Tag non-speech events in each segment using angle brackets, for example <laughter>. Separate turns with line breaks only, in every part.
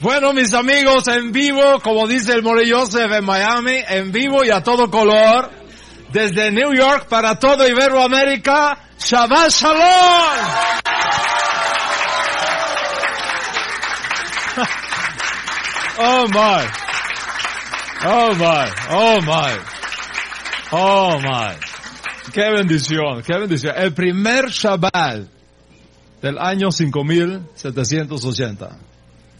Bueno, mis amigos, en vivo, como dice el More Joseph en Miami, en vivo y a todo color, desde New York para todo Iberoamérica, Shabbat Shalom. <laughs> Oh my. Oh my. Oh my. Oh my. Qué bendición, qué bendición. El primer Shabbat del año 5780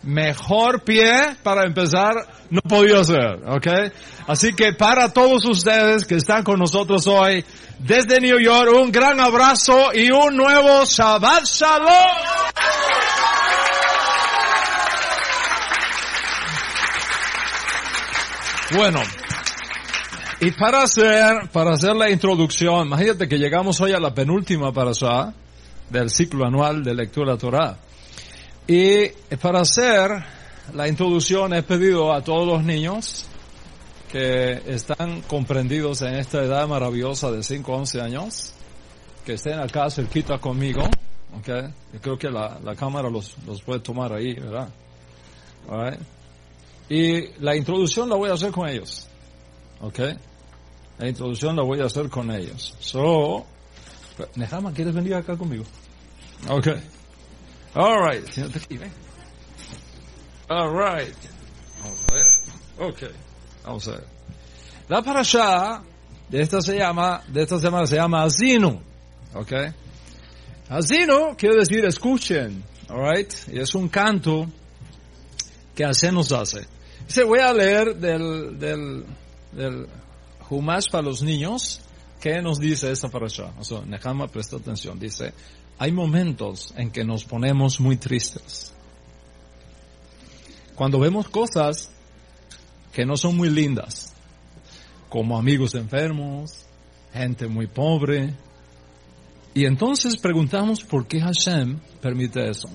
mejor pie para empezar no podía ser, ¿ok? Así que para todos ustedes que están con nosotros hoy desde New York, un gran abrazo y un nuevo Shabbat Shalom. Bueno, y para hacer, para hacer la introducción, imagínate que llegamos hoy a la penúltima para allá del ciclo anual de lectura Torah. Y para hacer la introducción he pedido a todos los niños que están comprendidos en esta edad maravillosa de 5 a 11 años, que estén acá cerquita conmigo, ¿ok? Yo creo que la, la cámara los, los puede tomar ahí, ¿verdad? Alright. Y la introducción la voy a hacer con ellos, ¿ok? La introducción la voy a hacer con ellos. So, Nehama, ¿quieres venir acá conmigo? Ok. All right. Siéntate aquí, ven. All right. Vamos a ver. Ok. Vamos a ver. La parasha de esta se llama, de esta semana se llama Azinu. Ok. Azinu quiere decir escuchen. All right. Y es un canto que Hashem nos hace. Se voy a leer del, del, del Humash para los niños. ¿Qué nos dice esta parasha? O sea, Nehama presta atención. Dice, hay momentos en que nos ponemos muy tristes. Cuando vemos cosas que no son muy lindas, como amigos enfermos, gente muy pobre, y entonces preguntamos por qué Hashem permite eso.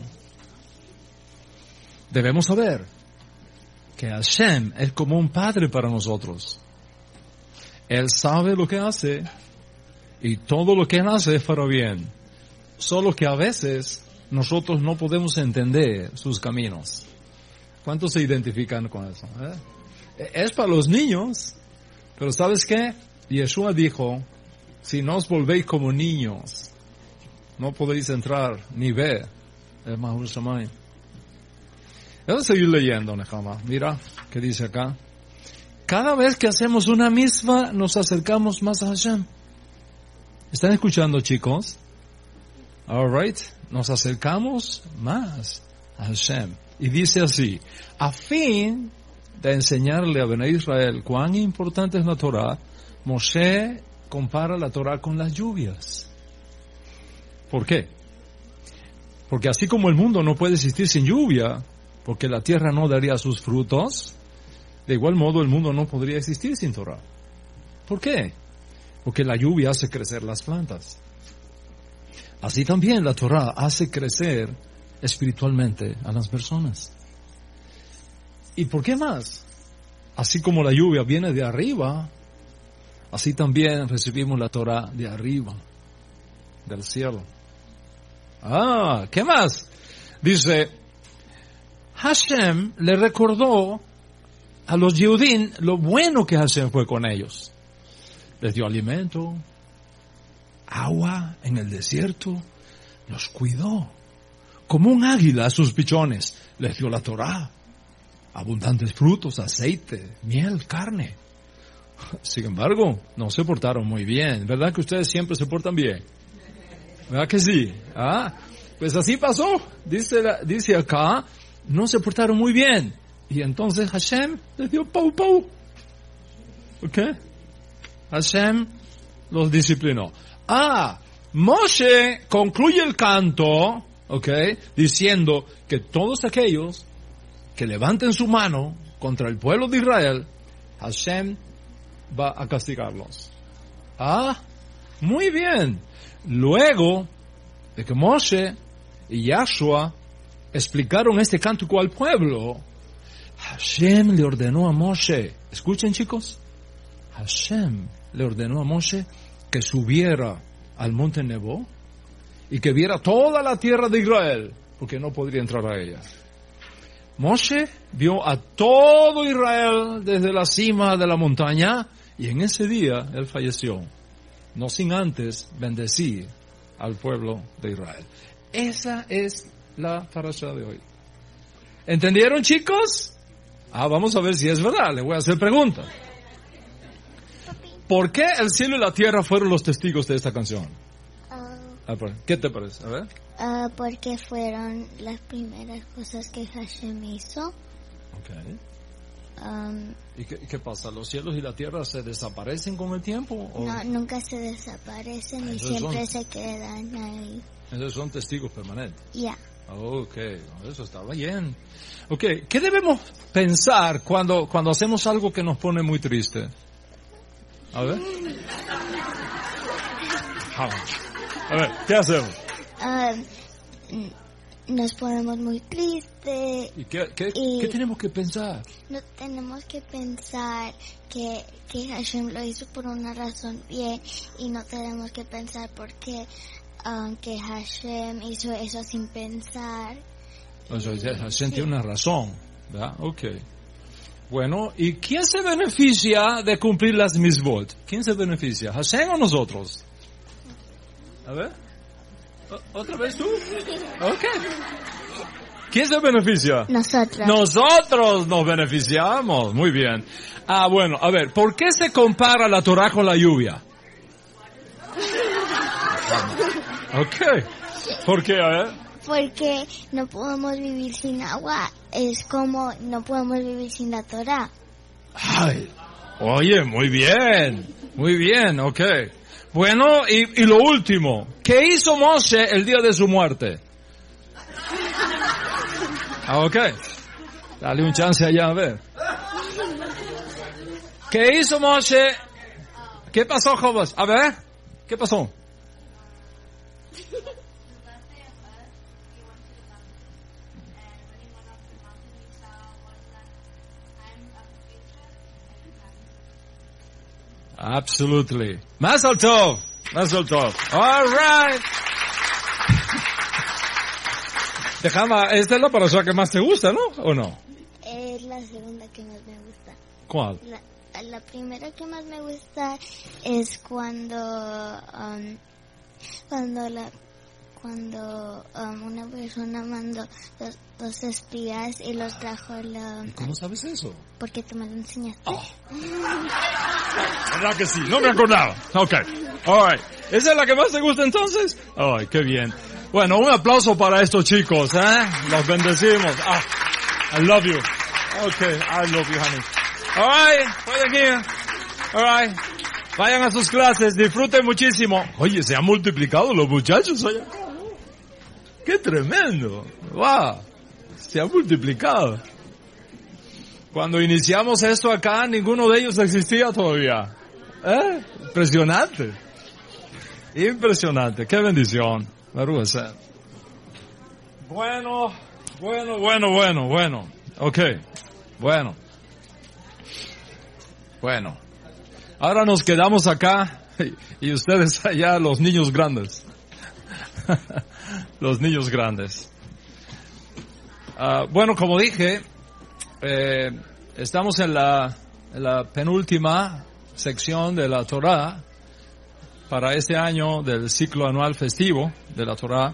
Debemos saber que Hashem es como un padre para nosotros. Él sabe lo que hace y todo lo que él hace es para bien. Solo que a veces nosotros no podemos entender sus caminos. ¿Cuántos se identifican con eso? eh? Es para los niños, pero ¿sabes qué? Yeshua dijo, si no os volvéis como niños, no podéis entrar ni ver el Mahur Shamayim. Voy a seguir leyendo, Nehama. Mira, ¿qué dice acá? Cada vez que hacemos una misma, nos acercamos más a Hashem. ¿Están escuchando, chicos? Alright, nos acercamos más a Hashem. Y dice así, a fin de enseñarle a Ben Israel cuán importante es la Torah, Moshe compara la Torah con las lluvias. ¿Por qué? Porque así como el mundo no puede existir sin lluvia, porque la tierra no daría sus frutos, de igual modo el mundo no podría existir sin Torah. ¿Por qué? Porque la lluvia hace crecer las plantas. Así también la Torah hace crecer espiritualmente a las personas. ¿Y por qué más? Así como la lluvia viene de arriba, así también recibimos la Torah de arriba, del cielo. Ah, ¿qué más? Dice, Hashem le recordó a los Yehudim lo bueno que Hashem fue con ellos. Les dio alimento, agua en el desierto, los cuidó. Como un águila a sus pichones, les dio la Torah. Abundantes frutos, aceite, miel, carne. Sin embargo, no se portaron muy bien. ¿Verdad que ustedes siempre se portan bien? ¿Verdad que sí? Ah, pues así pasó. Dice, dice acá, no se portaron muy bien. Y entonces Hashem les dio pau pau. ¿Ok? Hashem los disciplinó. Ah, Moshe concluye el canto, ¿ok? Diciendo que todos aquellos que levanten su mano contra el pueblo de Israel, Hashem va a castigarlos. Ah, muy bien. Luego de que Moshe y Yahshua explicaron este cántico al pueblo, Hashem le ordenó a Moshe, escuchen chicos, Hashem le ordenó a Moshe que subiera al monte Nebo y que viera toda la tierra de Israel, porque no podría entrar a ella. Moshe vio a todo Israel desde la cima de la montaña y en ese día él falleció, no sin antes bendecir al pueblo de Israel. Esa es la parasha de hoy. ¿Entendieron chicos? Ah, vamos a ver si es verdad, le voy a hacer preguntas. ¿Por qué el cielo y la tierra fueron los testigos de esta canción?
Ah,
¿Qué te parece? A ver.
ah, porque fueron las primeras cosas que Hashem hizo.
Okay.
Um,
¿Y qué, qué pasa? ¿Los cielos y la tierra se desaparecen con el tiempo? o-
no, nunca se desaparecen y
Esos
siempre
son-
se quedan ahí.
Esos son testigos permanentes.
Ya.
Ok, eso estaba bien. Ok, ¿qué debemos pensar cuando, cuando hacemos algo que nos pone muy triste? A ver. A ver, ¿qué hacemos?
Ah, n- nos ponemos muy tristes.
¿Y qué, qué,
Y-
qué tenemos que pensar?
No tenemos que pensar que, que Hashem lo hizo por una razón bien y no tenemos que pensar porque um, que Hashem hizo eso sin pensar.
O sea, Hashem tiene una razón, ¿verdad? Ok. Bueno, ¿y quién se beneficia de cumplir las misbot? ¿Quién se beneficia? ¿Hashem o nosotros? A ver. ¿Otra vez tú? Ok. ¿Quién se beneficia?
Nosotros.
Nosotros nos beneficiamos. Muy bien. Ah, bueno, a ver, ¿por qué se compara la Torah con la lluvia? Ok. ¿Por qué? A ver.
Porque no podemos vivir sin agua. Es como no podemos vivir sin la Torah.
Ay, oye, muy bien, muy bien, ok. Bueno, y, y lo último, ¿qué hizo Moshe el día de su muerte? Ah, ok. Dale un chance allá a ver. ¿Qué hizo Moshe? ¿Qué pasó, Jobos? A ver, ¿qué pasó? Absolutely. Mazel tov. Mazel tov. All right. <laughs> Esta es la parasha que más te gusta, ¿no? ¿O no?
Es la segunda que más me gusta.
¿Cuál?
La, la primera que más me gusta es cuando um, cuando la cuando um, una persona mandó dos, dos espías y los trajo la,
¿Cómo sabes eso?
porque tú me lo enseñaste.
Oh. ¿Verdad que sí? No me acordaba. Ok. All right. ¿Esa es la que más te gusta entonces? Ay, qué bien. Bueno, un aplauso para estos chicos, ¿eh? Los bendecimos. Ah, I love you. Okay, I love you, honey. All right, vayan here. All right. Vayan a sus clases, disfruten muchísimo. Oye, se han multiplicado los muchachos allá. ¡Qué tremendo! ¡Wow! Se han multiplicado. Cuando iniciamos esto acá, ninguno de ellos existía todavía. ¿Eh? Impresionante. Impresionante. Qué bendición. Bueno, bueno, bueno, bueno, bueno. Ok. Bueno. Bueno. Ahora nos quedamos acá <laughs> y ustedes allá, los niños grandes. <laughs> los niños grandes. Ah, bueno, como dije, eh, estamos en la, en la penúltima sección de la Torah para este año del ciclo anual festivo de la Torah.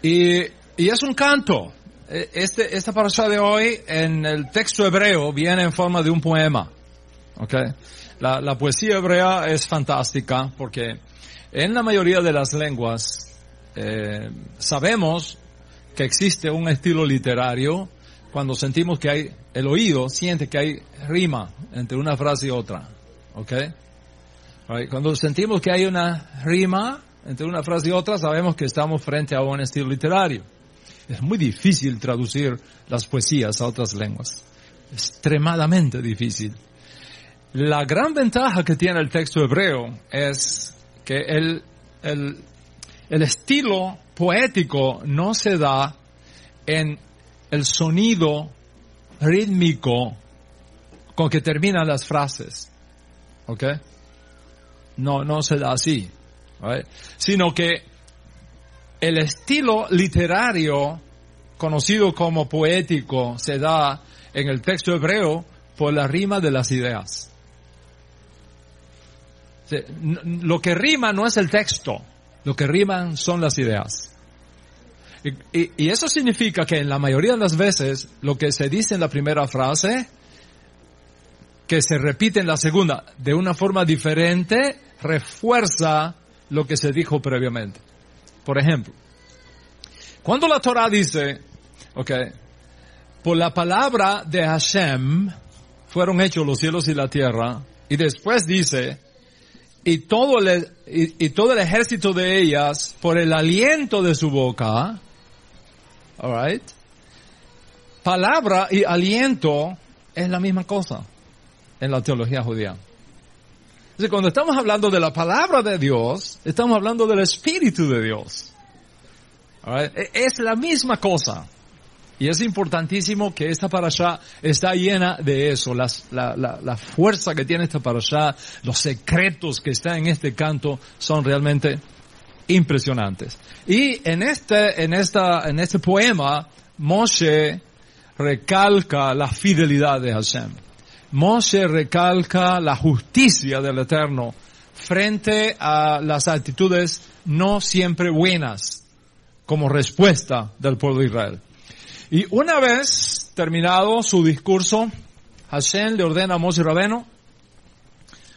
Y, y es un canto. Eh, Este, esta parasha de hoy en el texto hebreo viene en forma de un poema. Okay. La, la poesía hebrea es fantástica porque en la mayoría de las lenguas eh, sabemos que existe un estilo literario cuando sentimos que hay, el oído siente que hay rima entre una frase y otra. ¿Ok? Cuando sentimos que hay una rima entre una frase y otra, sabemos que estamos frente a un estilo literario. Es muy difícil traducir las poesías a otras lenguas. Extremadamente difícil. La gran ventaja que tiene el texto hebreo es que el, el, el estilo poético no se da en el sonido rítmico con que terminan las frases. ¿Ok? No, no se da así. right? Sino que el estilo literario conocido como poético se da en el texto hebreo por la rima de las ideas. Lo que rima no es el texto, lo que riman son las ideas. Y, eso significa que en la mayoría de las veces lo que se dice en la primera frase, que se repite en la segunda de una forma diferente, refuerza lo que se dijo previamente. Por ejemplo, cuando la Torah dice, ok, por la palabra de Hashem fueron hechos los cielos y la tierra, y después dice, y todo el, y, todo el ejército de ellas por el aliento de su boca, alright, palabra y aliento es la misma cosa en la teología judía. Entonces, cuando estamos hablando de la palabra de Dios, estamos hablando del Espíritu de Dios. E, es la misma cosa. Y es importantísimo que esta parasha está llena de eso, la, la, fuerza que tiene esta parasha, los secretos que están en este canto son realmente impresionantes. Y en este, en esta, en este poema, Moshe recalca la fidelidad de Hashem. Moshe recalca la justicia del Eterno frente a las actitudes no siempre buenas como respuesta del pueblo de Israel. Y una vez terminado su discurso, Hashem le ordena a Moshe Rabeno,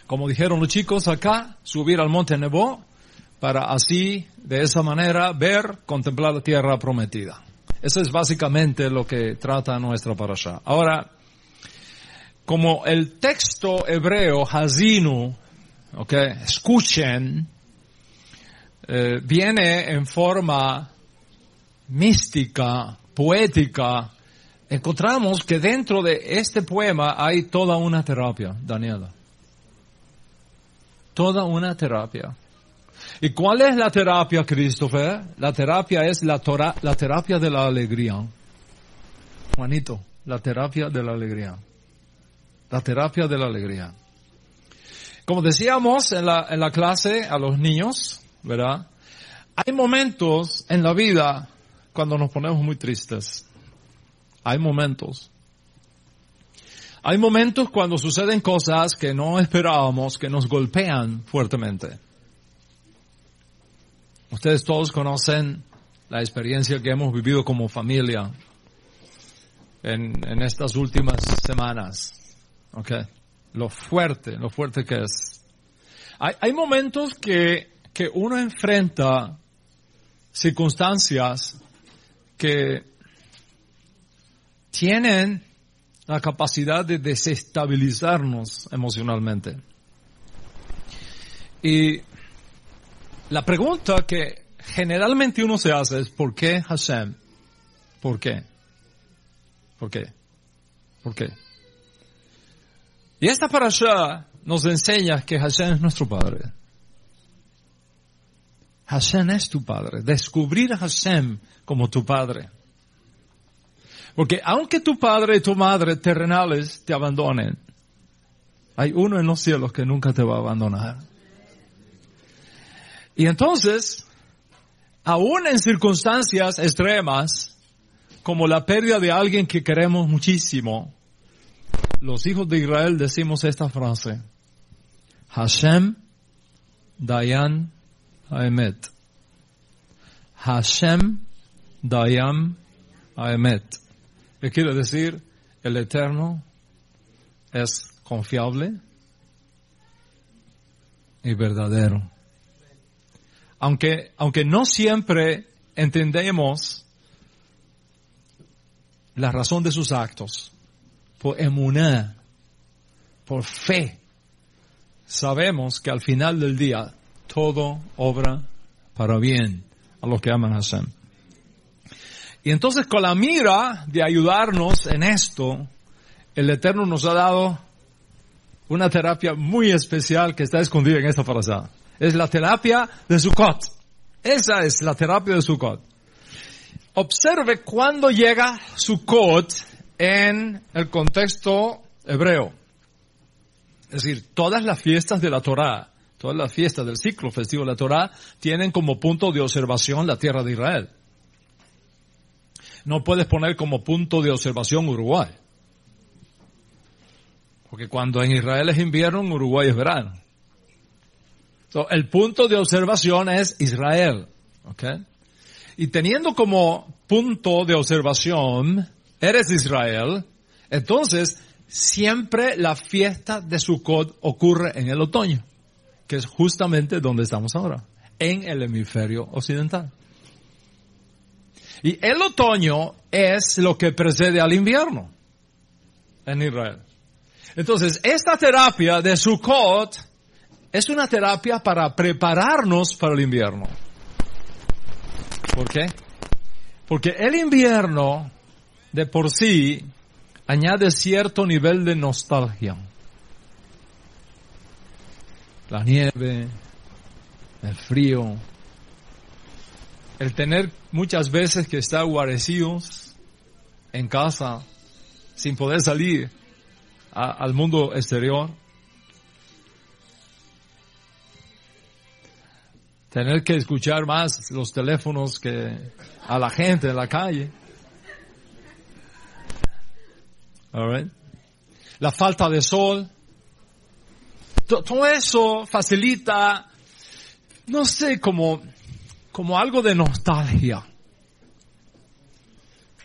como dijeron los chicos acá, subir al monte Nebo para así, de esa manera, ver, contemplar la tierra prometida. Eso es básicamente lo que trata nuestra parasha. Ahora, como el texto hebreo, Hazinu, okay, escuchen, eh, viene en forma mística, poética, encontramos que dentro de este poema hay toda una terapia, Daniela. Toda una terapia. ¿Y cuál es la terapia, Christopher? La terapia es la, la terapia de la alegría. Juanito, la terapia de la alegría. La terapia de la alegría. Como decíamos en la, en la clase a los niños, ¿verdad? Hay momentos en la vida cuando nos ponemos muy tristes. Hay momentos. Hay momentos cuando suceden cosas que no esperábamos, que nos golpean fuertemente. Ustedes todos conocen la experiencia que hemos vivido como familia en, en estas últimas semanas. Okay. Lo fuerte, lo fuerte que es. Hay, hay momentos que, que uno enfrenta circunstancias que tienen la capacidad de desestabilizarnos emocionalmente. Y la pregunta que generalmente uno se hace es ¿por qué Hashem? ¿Por qué? ¿Por qué? ¿Por qué? Y esta parasha nos enseña que Hashem es nuestro Padre. Hashem es tu Padre. Descubrir a Hashem como tu padre. Porque aunque tu padre y tu madre terrenales te abandonen, hay uno en los cielos que nunca te va a abandonar. Y entonces, aún en circunstancias extremas, como la pérdida de alguien que queremos muchísimo, los hijos de Israel decimos esta frase, Hashem Dayan Haemet. Hashem Dayam Aemet. ¿Qué quiere decir? El Eterno es confiable y verdadero. Aunque, aunque no siempre entendemos la razón de sus actos, por emuná, por fe, sabemos que al final del día todo obra para bien a los que aman a Hashem. Y entonces con la mira de ayudarnos en esto, el Eterno nos ha dado una terapia muy especial que está escondida en esta frase. Es la terapia de Sukkot. Esa es la terapia de Sukkot. Observe cuándo llega Sukkot en el contexto hebreo. Es decir, todas las fiestas de la Torah, todas las fiestas del ciclo festivo de la Torah tienen como punto de observación la tierra de Israel. no puedes poner como punto de observación Uruguay. Porque cuando en Israel es invierno, Uruguay es verano. el punto de observación es Israel. Okay? Y teniendo como punto de observación, eres Israel, entonces siempre la fiesta de Sukkot ocurre en el otoño, que es justamente donde estamos ahora, en el hemisferio occidental. Y el otoño es lo que precede al invierno en Israel. Entonces, esta terapia de Sukkot es una terapia para prepararnos para el invierno. ¿Por qué? Porque el invierno de por sí añade cierto nivel de nostalgia. La nieve, el frío, el tener muchas veces que estar guarecidos en casa sin poder salir al mundo exterior. Tener que escuchar más los teléfonos que a la gente en la calle. La falta de sol. Todo eso facilita, no sé, como, como algo de nostalgia.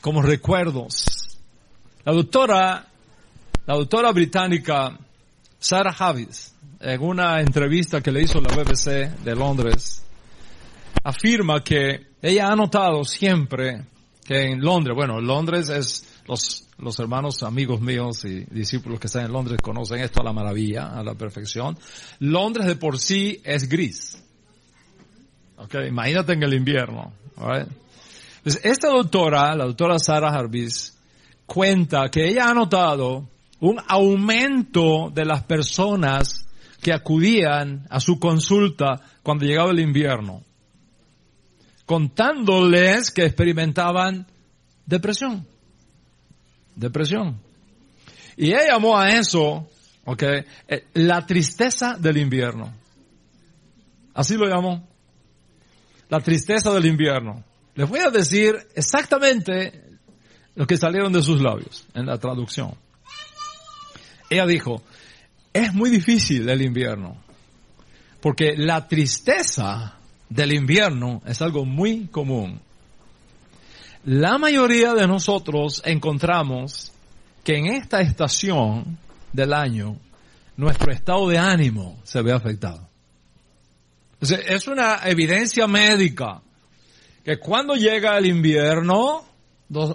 Como recuerdos. La doctora, la doctora británica Sarah Havis, en una entrevista que le hizo la BBC de Londres, afirma que ella ha notado siempre que en Londres, bueno, Londres es los, hermanos, amigos míos y discípulos que están en Londres conocen esto a la maravilla, a la perfección. Londres de por sí es gris. Okay, imagínate en el invierno. Entonces, esta doctora, la doctora Sarah Harvis, cuenta que ella ha notado un aumento de las personas que acudían a su consulta cuando llegaba el invierno, contándoles que experimentaban depresión depresión. Y ella llamó a eso, ok, eh, la tristeza del invierno. Así lo llamó. La tristeza del invierno. Les voy a decir exactamente lo que salieron de sus labios en la traducción. Ella dijo, es muy difícil el invierno, porque la tristeza del invierno es algo muy común la mayoría de nosotros encontramos que en esta estación del año nuestro estado de ánimo se ve afectado. Es una evidencia médica que cuando llega el invierno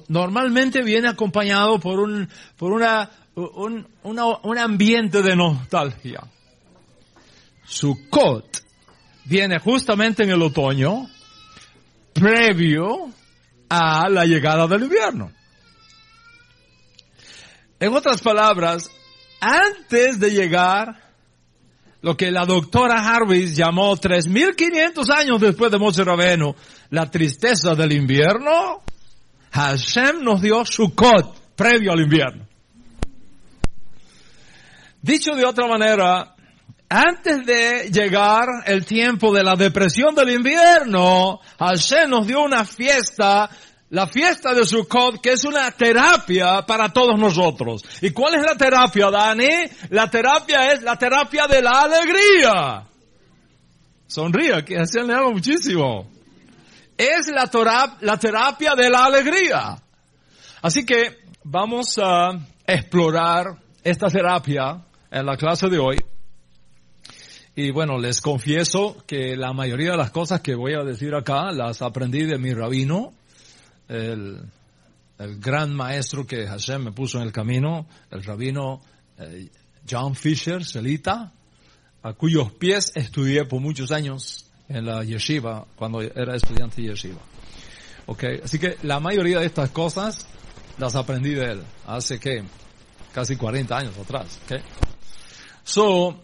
normalmente viene acompañado por un, por una, un, un ambiente de nostalgia. Sukkot viene justamente en el otoño, previo a la llegada del invierno. En otras palabras, antes de llegar, lo que la doctora Harvis llamó 3.500 años después de Moshe Rabenu, la tristeza del invierno, Hashem nos dio Sukkot previo al invierno. Dicho de otra manera, antes de llegar el tiempo de la depresión del invierno, Hashem nos dio una fiesta, la fiesta de Sukkot, que es una terapia para todos nosotros. ¿Y cuál es la terapia, Dani? La terapia es la terapia de la alegría. Sonríe, que Hashem le ama muchísimo. Es la terapia de la alegría. Así que vamos a explorar esta terapia en la clase de hoy. Y bueno, les confieso que la mayoría de las cosas que voy a decir acá las aprendí de mi rabino, el, gran maestro que Hashem me puso en el camino, el rabino eh, John Fisher, Selita, a cuyos pies estudié por muchos años en la yeshiva, cuando era estudiante de yeshiva. Okay, así que la mayoría de estas cosas las aprendí de él, hace que casi 40 años atrás. Okay. So,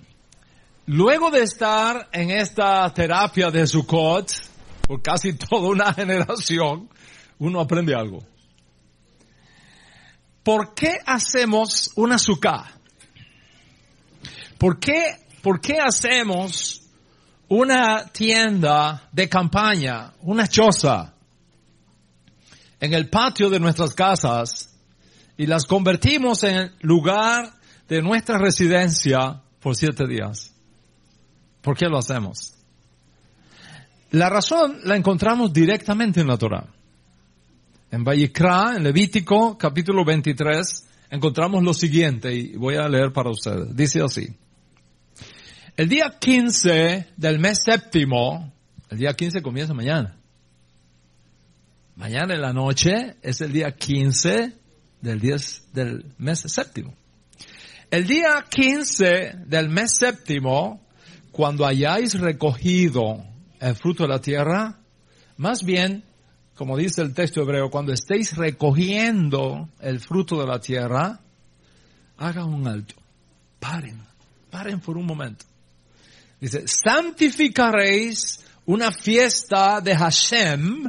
Luego de estar en esta terapia de Sukkot por casi <laughs> toda una generación, uno aprende algo. ¿Por qué hacemos una sukkah? ¿Por qué, ¿Por qué hacemos una tienda de campaña, una choza, en el patio de nuestras casas y las convertimos en lugar de nuestra residencia por siete días. ¿Por qué lo hacemos? La razón la encontramos directamente en la Torah. En Vayikra, en Levítico, capítulo 23, encontramos lo siguiente y voy a leer para ustedes. Dice así. El día 15 del mes séptimo, el día 15 comienza mañana. Mañana en la noche es el día 15 del, del mes séptimo. El día 15 del mes séptimo, cuando hayáis recogido el fruto de la tierra, más bien, como dice el texto hebreo, cuando estéis recogiendo el fruto de la tierra, hagan un alto. Paren, paren por un momento. Dice, santificaréis una fiesta de Hashem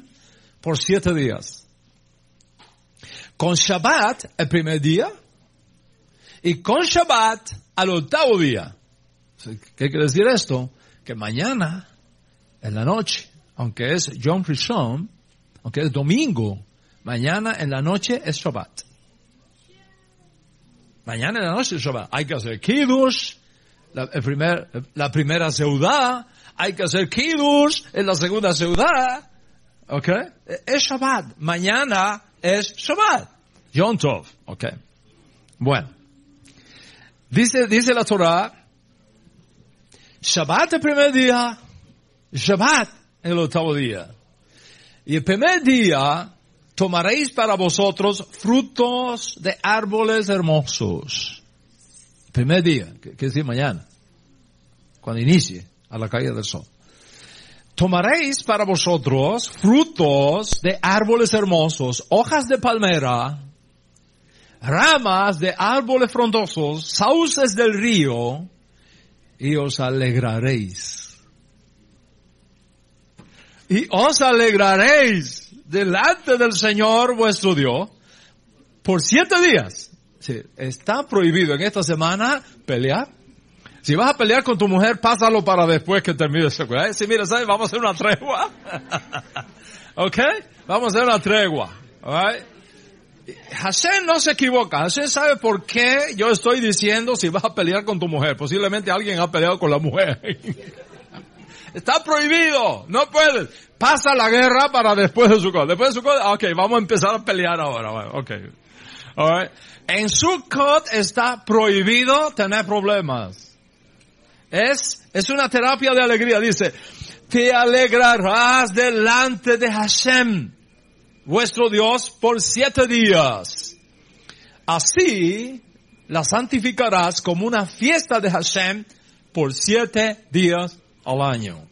por siete días. Con Shabbat el primer día y con Shabbat al octavo día. ¿Qué quiere decir esto? Que mañana, en la noche, aunque es John Rishon, aunque es domingo, mañana en la noche es Shabbat. Mañana en la noche es Shabbat. Hay que hacer Kiddush, la, primer, la primera ciudad, hay que hacer Kiddush en la segunda ciudad, ¿Ok? Es Shabbat. Mañana es Shabbat. Yom Tov. ¿Ok? Bueno. Dice, dice la Torah, Shabbat el primer día, Shabbat el octavo día. Y el primer día tomaréis para vosotros frutos de árboles hermosos. Primer día, que, que decir mañana, cuando inicie a la caída del sol tomaréis para vosotros frutos de árboles hermosos, hojas de palmera, ramas de árboles frondosos, sauces del río, y os alegraréis. Y os alegraréis delante del Señor vuestro Dios por siete días. está prohibido en esta semana pelear, si vas a pelear con tu mujer, pásalo para después que termine ese ¿Eh? Si mira, ¿sabes? Vamos a hacer una tregua. <laughs> ¿Ok? Vamos a hacer una tregua. Right? Hashem no se equivoca. Hashem sabe por qué yo estoy diciendo si vas a pelear con tu mujer. Posiblemente alguien ha peleado con la mujer. <laughs> Está prohibido. No puedes. Pasa la guerra para después de su cosa. Después de su cosa, ok, vamos a empezar a pelear ahora. Ok. Right. En Sukkot está prohibido tener problemas. Es, es una terapia de alegría. Dice, te alegrarás delante de Hashem, vuestro Dios, por siete días. Así la santificarás como una fiesta de Hashem por siete días al año.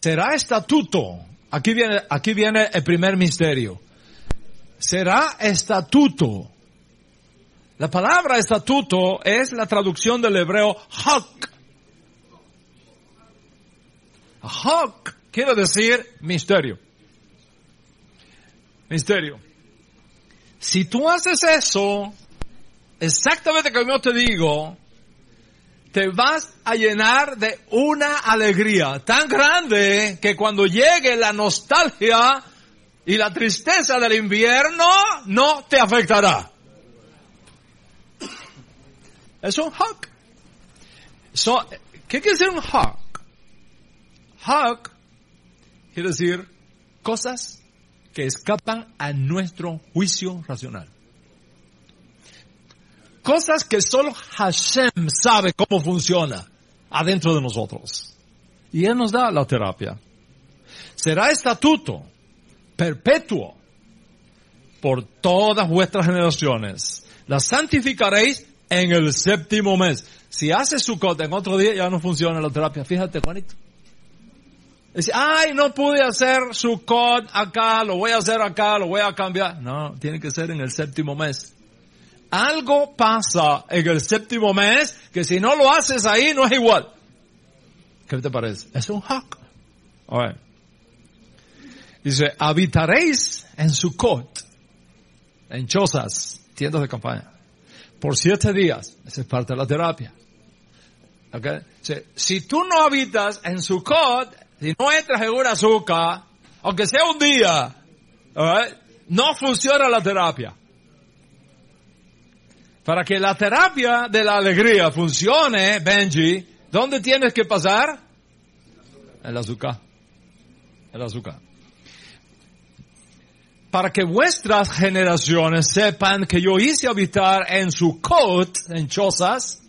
Será estatuto. Aquí viene, aquí viene el primer misterio. Será estatuto la palabra estatuto es la traducción del hebreo hak. Hak quiere decir misterio. Misterio. Si tú haces eso, exactamente como yo te digo, te vas a llenar de una alegría tan grande que cuando llegue la nostalgia y la tristeza del invierno, no te afectará. Es un hawk. ¿Qué quiere decir un hawk? Hawk quiere decir cosas que escapan a nuestro juicio racional. Cosas que solo Hashem sabe cómo funciona adentro de nosotros. Y Él nos da la terapia. Será estatuto perpetuo por todas vuestras generaciones. La santificaréis en el séptimo mes. Si hace su en otro día ya no funciona la terapia. Fíjate, Juanito. Dice, ay, no pude hacer su acá, lo voy a hacer acá, lo voy a cambiar. No, tiene que ser en el séptimo mes. Algo pasa en el séptimo mes que si no lo haces ahí no es igual. ¿Qué te parece? Es un hack. Dice, habitaréis en su en chozas, tiendas de campaña por siete días. Esa es parte de la terapia. Okay? Si, tú no habitas en Sukkot, si no entras en una azúcar, aunque sea un día, Alright? No funciona la terapia. Para que la terapia de la alegría funcione, Benji, ¿dónde tienes que pasar? El azúcar. El azúcar. Para que vuestras generaciones sepan que yo hice habitar en su coat, en chozas,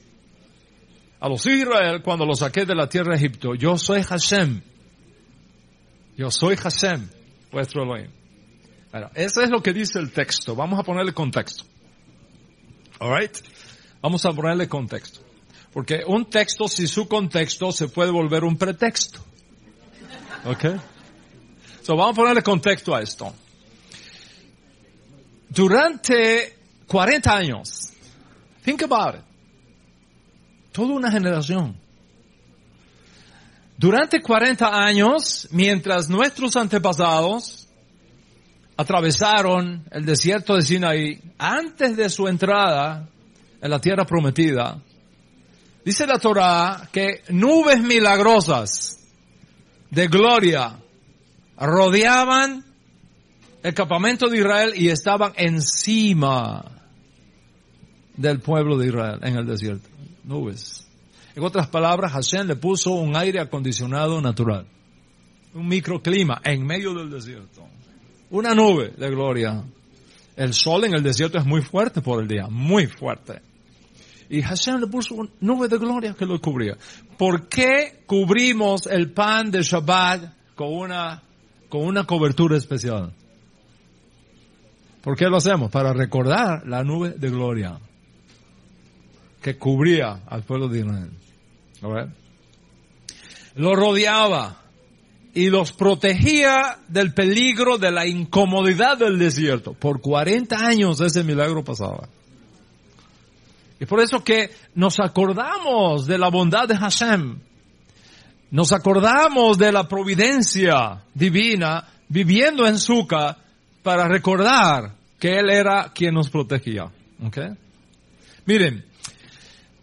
a los Israel cuando los saqué de la tierra de Egipto. Yo soy Hashem. Yo soy Hashem, vuestro Elohim. Bueno, eso es lo que dice el texto. Vamos a ponerle contexto. Alright? Vamos a ponerle contexto. Porque un texto, si su contexto, se puede volver un pretexto. ¿Ok? So, vamos a ponerle contexto a esto. Durante 40 años, think about it. Toda una generación. Durante 40 años, mientras nuestros antepasados atravesaron el desierto de Sinaí, antes de su entrada en la tierra prometida, dice la Torah que nubes milagrosas de gloria rodeaban el campamento de Israel y estaban encima del pueblo de Israel en el desierto. Nubes. En otras palabras, Hashem le puso un aire acondicionado natural. Un microclima en medio del desierto. Una nube de gloria. El sol en el desierto es muy fuerte por el día, muy fuerte. Y Hashem le puso una nube de gloria que lo cubría. ¿Por qué cubrimos el pan de Shabbat con una, con una cobertura especial? ¿Por qué lo hacemos? Para recordar la nube de gloria que cubría al pueblo de Israel. Lo rodeaba y los protegía del peligro, de la incomodidad del desierto. Por 40 años ese milagro pasaba. Y por eso que nos acordamos de la bondad de Hashem. Nos acordamos de la providencia divina viviendo en Sukkah para recordar que Él era quien nos protegía. ¿Okay? Miren,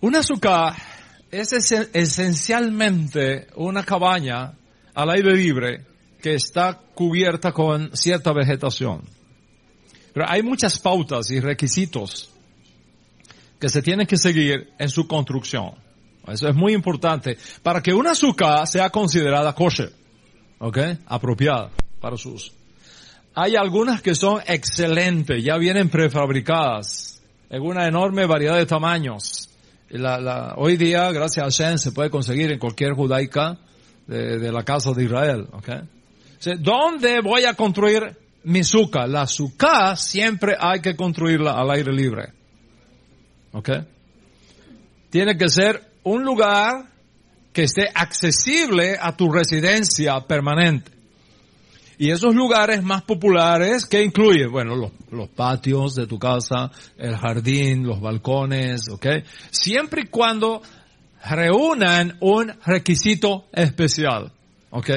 una Sukkah es esencialmente una cabaña al aire libre que está cubierta con cierta vegetación. Pero hay muchas pautas y requisitos que se tienen que seguir en su construcción. Eso es muy importante para que una azúcar sea considerada kosher, ¿ok? Apropiada para su uso. Hay algunas que son excelentes, ya vienen prefabricadas, en una enorme variedad de tamaños. La, la, hoy día, gracias a Shen, se puede conseguir en cualquier judaica de, la casa de Israel, ¿ok? ¿Dónde voy a construir mi suca? La suca siempre hay que construirla al aire libre. ¿Ok? Tiene que ser un lugar que esté accesible a tu residencia permanente. Y esos lugares más populares, ¿qué incluye? Bueno, los, patios de tu casa, el jardín, los balcones, ¿ok? Siempre y cuando reúnan un requisito especial, ¿ok?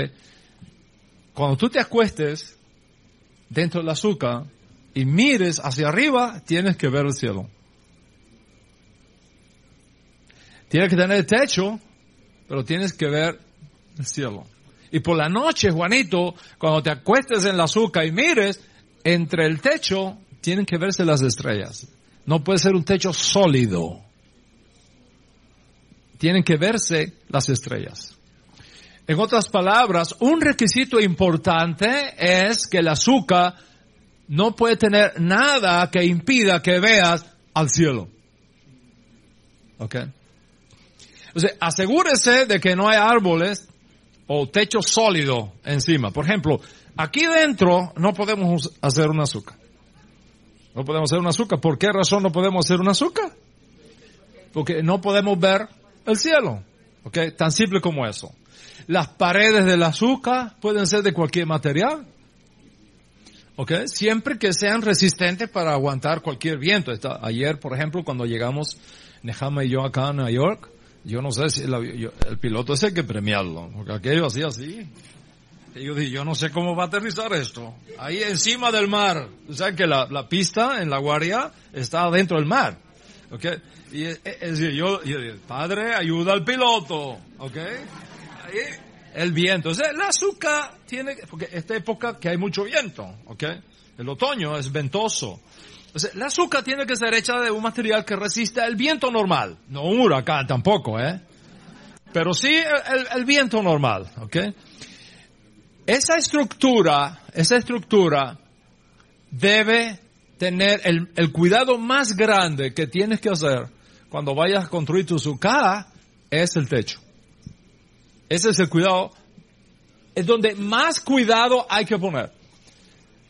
Cuando tú te acuestes dentro del azúcar y mires hacia arriba, tienes que ver el cielo. Tienes que tener el techo, pero tienes que ver el cielo. Y por la noche, Juanito, cuando te acuestes en la azúcar y mires, entre el techo tienen que verse las estrellas. No puede ser un techo sólido. Tienen que verse las estrellas. En otras palabras, un requisito importante es que el azúcar no puede tener nada que impida que veas al cielo. ¿Ok? O sea, asegúrese de que no hay árboles o techo sólido encima. Por ejemplo, aquí dentro no podemos hacer un azúcar. No podemos hacer un azúcar. ¿Por qué razón no podemos hacer un azúcar? Porque no podemos ver el cielo. ¿Ok? Tan simple como eso. Las paredes del azúcar pueden ser de cualquier material. ¿Ok? Siempre que sean resistentes para aguantar cualquier viento. ayer, por ejemplo, cuando llegamos, Nehama y yo acá a Nueva York, yo no sé si el piloto ese hay que premiarlo, porque aquello hacía así. Y yo yo no sé cómo va a aterrizar esto. Ahí encima del mar. O sea que la, la pista en la guardia está dentro del mar. ¿Ok? Y es, decir, yo, yo dije, padre, ayuda al piloto. ¿Ok? Ahí, el viento. O sea, la azúcar tiene, porque esta época que hay mucho viento. ¿Ok? El otoño es ventoso. La azúcar tiene que ser hecha de un material que resista el viento normal. No un huracán tampoco, ¿eh? Pero sí el, viento normal, ¿ok? Esa estructura, esa estructura debe tener el, cuidado más grande que tienes que hacer cuando vayas a construir tu sucá es el techo. Ese es el cuidado, es donde más cuidado hay que poner.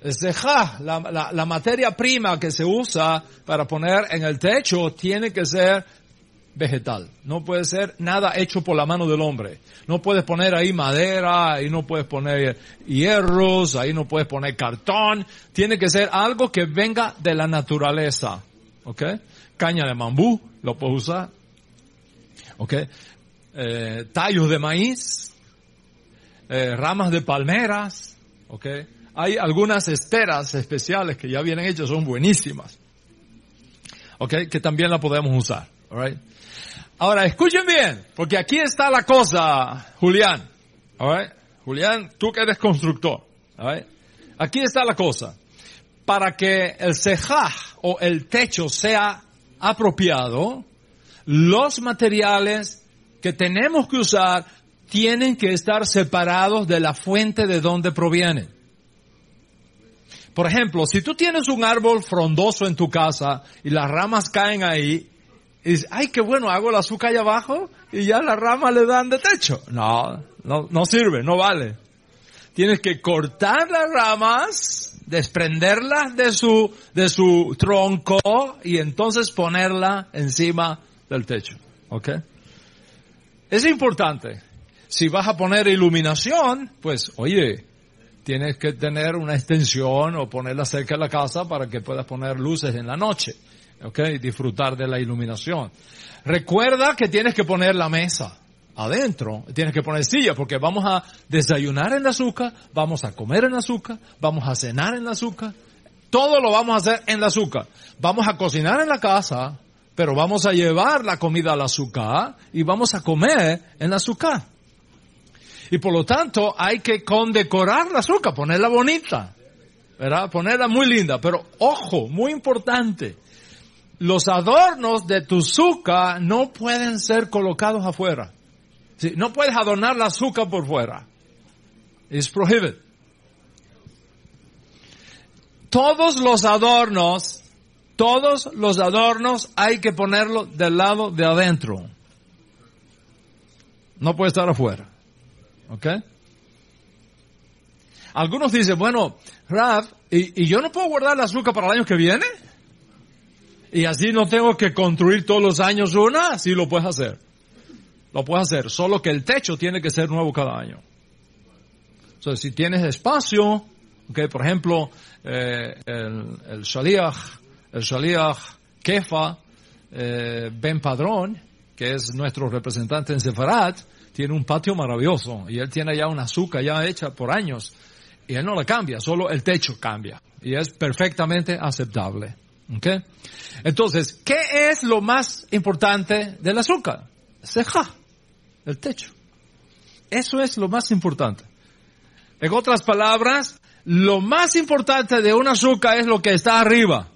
Dejar la, la, la materia prima que se usa para poner en el techo tiene que ser vegetal. No puede ser nada hecho por la mano del hombre. No puedes poner ahí madera, ahí no puedes poner hierros, ahí no puedes poner cartón. Tiene que ser algo que venga de la naturaleza. ¿Ok? Caña de bambú, lo puedes usar. ¿Ok? Eh, tallos de maíz, eh, ramas de palmeras. ¿Ok? Hay algunas esteras especiales que ya vienen hechas, son buenísimas. ¿Ok? Que también la podemos usar. Alright? Ahora, escuchen bien, porque aquí está la cosa, Julián. Julián, tú que eres constructor. Aquí está la cosa. Para que el cejaj o el techo sea apropiado, los materiales que tenemos que usar tienen que estar separados de la fuente de donde provienen. Por ejemplo, si tú tienes un árbol frondoso en tu casa y las ramas caen ahí, y dice, ay, qué bueno, hago el azúcar allá abajo y ya las ramas le dan de techo. No, no, no sirve, no vale. Tienes que cortar las ramas, desprenderlas de su, de su tronco y entonces ponerla encima del techo. ¿Ok? Es importante. Si vas a poner iluminación, pues, oye, tienes que tener una extensión o ponerla cerca de la casa para que puedas poner luces en la noche. ¿ok? Disfrutar de la iluminación. Recuerda que tienes que poner la mesa adentro, tienes que poner silla, porque vamos a desayunar en la azúcar, vamos a comer en la azúcar, vamos a cenar en la azúcar, todo lo vamos a hacer en la azúcar. Vamos a cocinar en la casa, pero vamos a llevar la comida al azúcar y vamos a comer en la azúcar. Y por lo tanto hay que condecorar la azúcar, ponerla bonita, ¿verdad? Ponerla muy linda, pero ojo, muy importante, los adornos de tu azúcar no pueden ser colocados afuera. no puedes adornar la azúcar por fuera. Es prohibido. Todos los adornos, todos los adornos hay que ponerlo del lado de adentro. No puede estar afuera. ¿Ok? Algunos dicen, bueno, Raf, ¿y, ¿y yo no puedo guardar la azúcar para el año que viene? Y así no tengo que construir todos los años una, sí lo puedes hacer. Lo puedes hacer, solo que el techo tiene que ser nuevo cada año. Entonces, si tienes espacio, okay, por ejemplo, eh, el, el Shaliach, el Shaliach Kefa, eh, Ben Padrón, que es nuestro representante en Sefarat, tiene un patio maravilloso y él tiene ya una azúcar ya hecha por años y él no la cambia, solo el techo cambia y es perfectamente aceptable. Okay. Entonces, ¿qué es lo más importante del azúcar? Ceja, el techo. Eso es lo más importante. En otras palabras, lo más importante de un azúcar es lo que está arriba.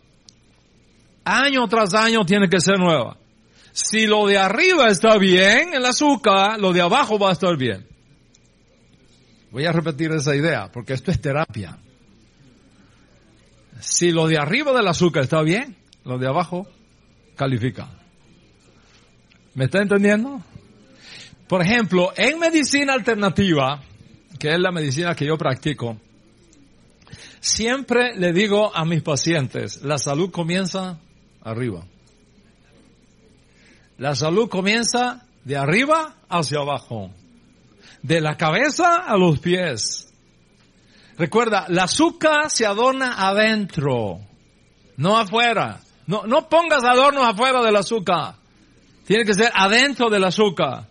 Año tras año tiene que ser nueva. Si lo de arriba está bien, el azúcar, lo de abajo va a estar bien. Voy a repetir esa idea, porque esto es terapia. Si lo de arriba del azúcar está bien, lo de abajo califica. ¿Me está entendiendo? Por ejemplo, en medicina alternativa, que es la medicina que yo practico, siempre le digo a mis pacientes, la salud comienza arriba. La salud comienza de arriba hacia abajo, de la cabeza a los pies. Recuerda, la azúcar se adorna adentro, no afuera. No, no pongas adornos afuera del azúcar. Tiene que ser adentro del azúcar.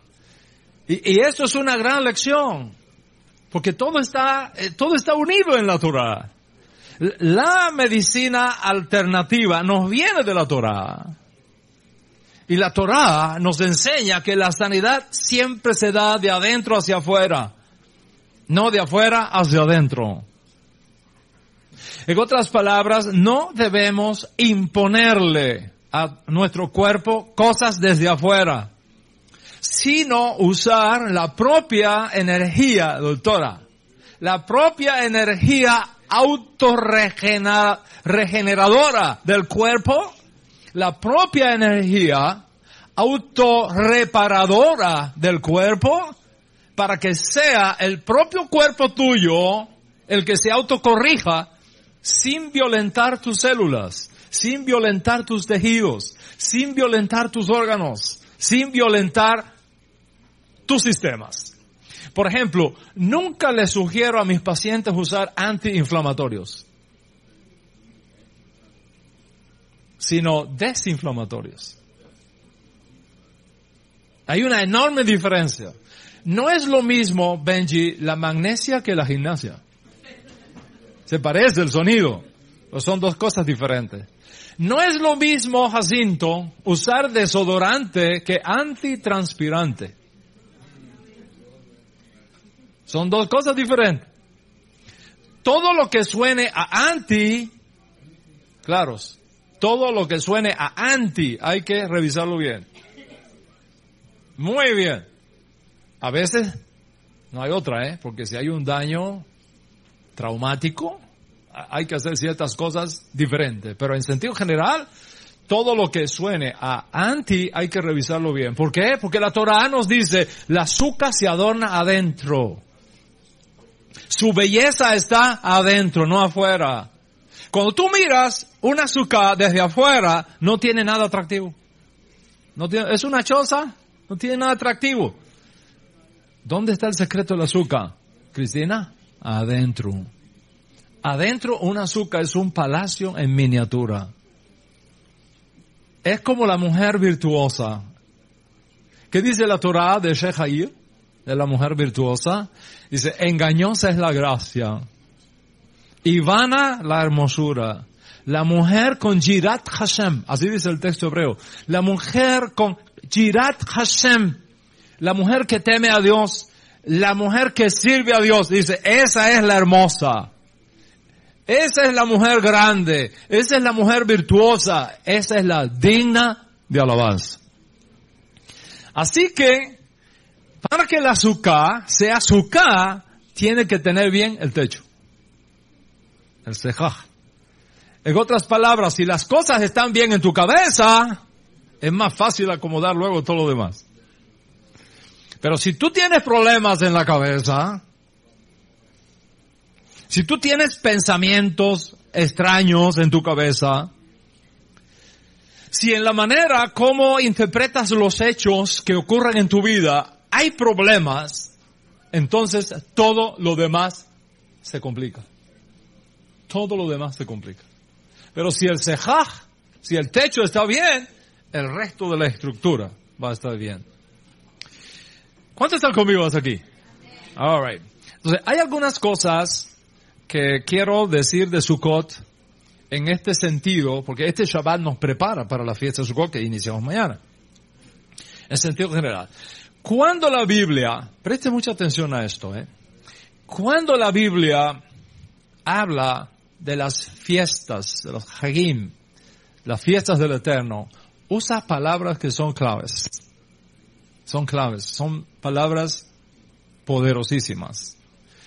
Y, y esto es una gran lección. Porque todo está, eh, todo está unido en la Torah. La medicina alternativa nos viene de la Torah. Y la Torah nos enseña que la sanidad siempre se da de adentro hacia afuera no de afuera hacia adentro. En otras palabras, no debemos imponerle a nuestro cuerpo cosas desde afuera, sino usar la propia energía, doctora, la propia energía autorregeneradora del cuerpo, la propia energía autorreparadora del cuerpo, para que sea el propio cuerpo tuyo el que se autocorrija sin violentar tus células, sin violentar tus tejidos, sin violentar tus órganos, sin violentar tus sistemas. Por ejemplo, nunca les sugiero a mis pacientes usar antiinflamatorios, sino desinflamatorios. Hay una enorme diferencia. No es lo mismo, Benji, la magnesia que la gimnasia. Se parece el sonido, pero son dos cosas diferentes. No es lo mismo, Jacinto, usar desodorante que antitranspirante. Son dos cosas diferentes. Todo lo que suene a anti, claros, todo lo que suene a anti hay que revisarlo bien. Muy bien. A veces no hay otra, ¿eh? Porque si hay un daño traumático, hay que hacer ciertas cosas diferentes. Pero en sentido general, todo lo que suene a anti hay que revisarlo bien. ¿Por qué? Porque la Torah nos dice, la azúcar se adorna adentro. Su belleza está adentro, no afuera. Cuando tú miras una azúcar desde afuera, no tiene nada atractivo. No tiene, es una choza, no tiene nada atractivo. ¿Dónde está el secreto del azúcar? Cristina, adentro. Adentro un azúcar es un palacio en miniatura. Es como la mujer virtuosa. ¿Qué dice la Torah de Shehair? De la mujer virtuosa. Dice, engañosa es la gracia. Y vana la hermosura. La mujer con Jirat Hashem. Así dice el texto hebreo. La mujer con Jirat Hashem. La mujer que teme a Dios. La mujer que sirve a Dios. Dice, esa es la hermosa. Esa es la mujer grande, esa es la mujer virtuosa, esa es la digna de alabanza. Así que, para que el azúcar sea azúcar, tiene que tener bien el techo. El cejaj. En otras palabras, si las cosas están bien en tu cabeza, es más fácil acomodar luego todo lo demás. Pero si tú tienes problemas en la cabeza, si tú tienes pensamientos extraños en tu cabeza, si en la manera como interpretas los hechos que ocurren en tu vida hay problemas, entonces todo lo demás se complica. Todo lo demás se complica. Pero si el cejaj, si el techo está bien, el resto de la estructura va a estar bien. ¿Cuántos están conmigo hasta aquí? All right. Entonces, hay algunas cosas que quiero decir de Sukkot en este sentido, porque este Shabbat nos prepara para la fiesta de Sukkot que iniciamos mañana. En sentido general. Cuando la Biblia, preste mucha atención a esto, ¿eh? Cuando la Biblia habla de las fiestas, de los Hagim, las fiestas del Eterno, usa palabras que son claves. Son claves, son palabras poderosísimas.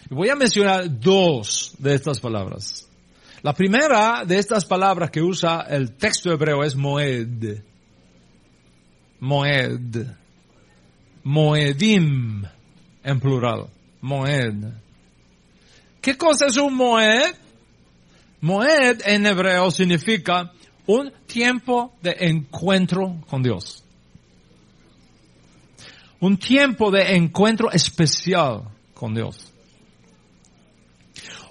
Voy a mencionar dos de estas palabras. La primera de estas palabras que usa el texto hebreo es moed. Moed. Moedim en plural. Moed. ¿Qué cosa es un moed? Moed en hebreo significa un tiempo de encuentro con Dios. Un tiempo de encuentro especial con Dios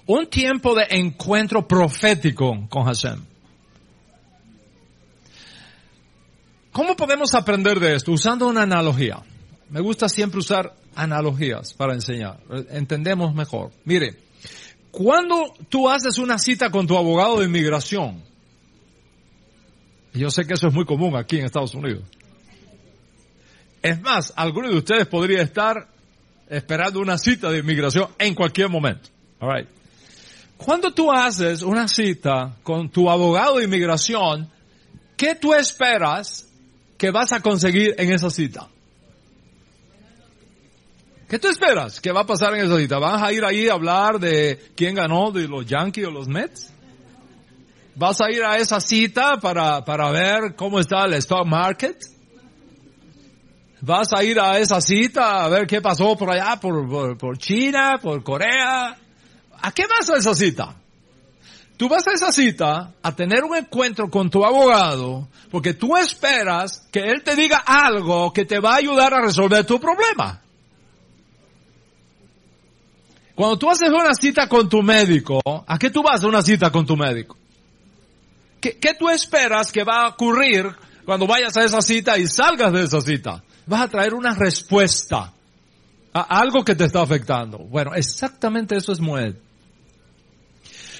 un tiempo de encuentro profético con Hashem. ¿Cómo podemos aprender de esto? Usando una analogía. Me gusta siempre usar analogías para enseñar. Entendemos mejor. Mire, cuando tú haces una cita con tu abogado de inmigración, yo sé que eso es muy común aquí en Estados Unidos. Es más, alguno de ustedes podría estar esperando una cita de inmigración en cualquier momento. All right. Cuando tú haces una cita con tu abogado de inmigración, ¿qué tú esperas que vas a conseguir en esa cita? ¿Qué tú esperas que va a pasar en esa cita? ¿Vas a ir ahí a hablar de quién ganó de los Yankees o los Mets? ¿Vas a ir a esa cita para, para ver cómo está el stock market? ¿Vas a ir a esa cita a ver qué pasó por allá, por, por, por China, por Corea? ¿A qué vas a esa cita? Tú vas a esa cita a tener un encuentro con tu abogado porque tú esperas que él te diga algo que te va a ayudar a resolver tu problema. Cuando tú haces una cita con tu médico, ¿a qué tú vas a una cita con tu médico? ¿Qué, qué tú esperas que va a ocurrir cuando vayas a esa cita y salgas de esa cita? Vas a traer una respuesta a algo que te está afectando. Bueno, exactamente eso es Moed.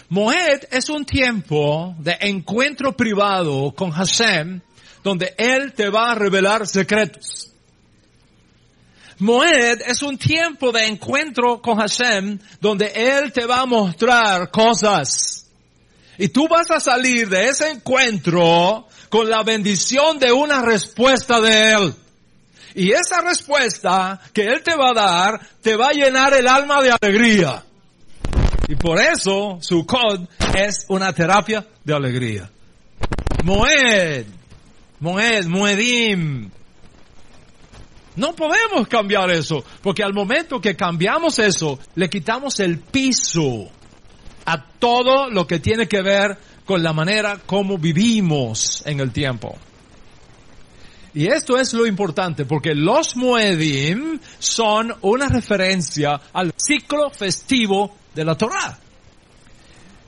Moed es un tiempo de encuentro privado con Hashem donde Él te va a revelar secretos. Moed es un tiempo de encuentro con Hashem donde Él te va a mostrar cosas. Y tú vas a salir de ese encuentro con la bendición de una respuesta de Él. Y esa respuesta que Él te va a dar te va a llenar el alma de alegría. Y por eso su cod es una terapia de alegría. Moed, Moed, Moedim. No podemos cambiar eso, porque al momento que cambiamos eso, le quitamos el piso a todo lo que tiene que ver con la manera como vivimos en el tiempo. Y esto es lo importante, porque los Moedim son una referencia al ciclo festivo de la Torah.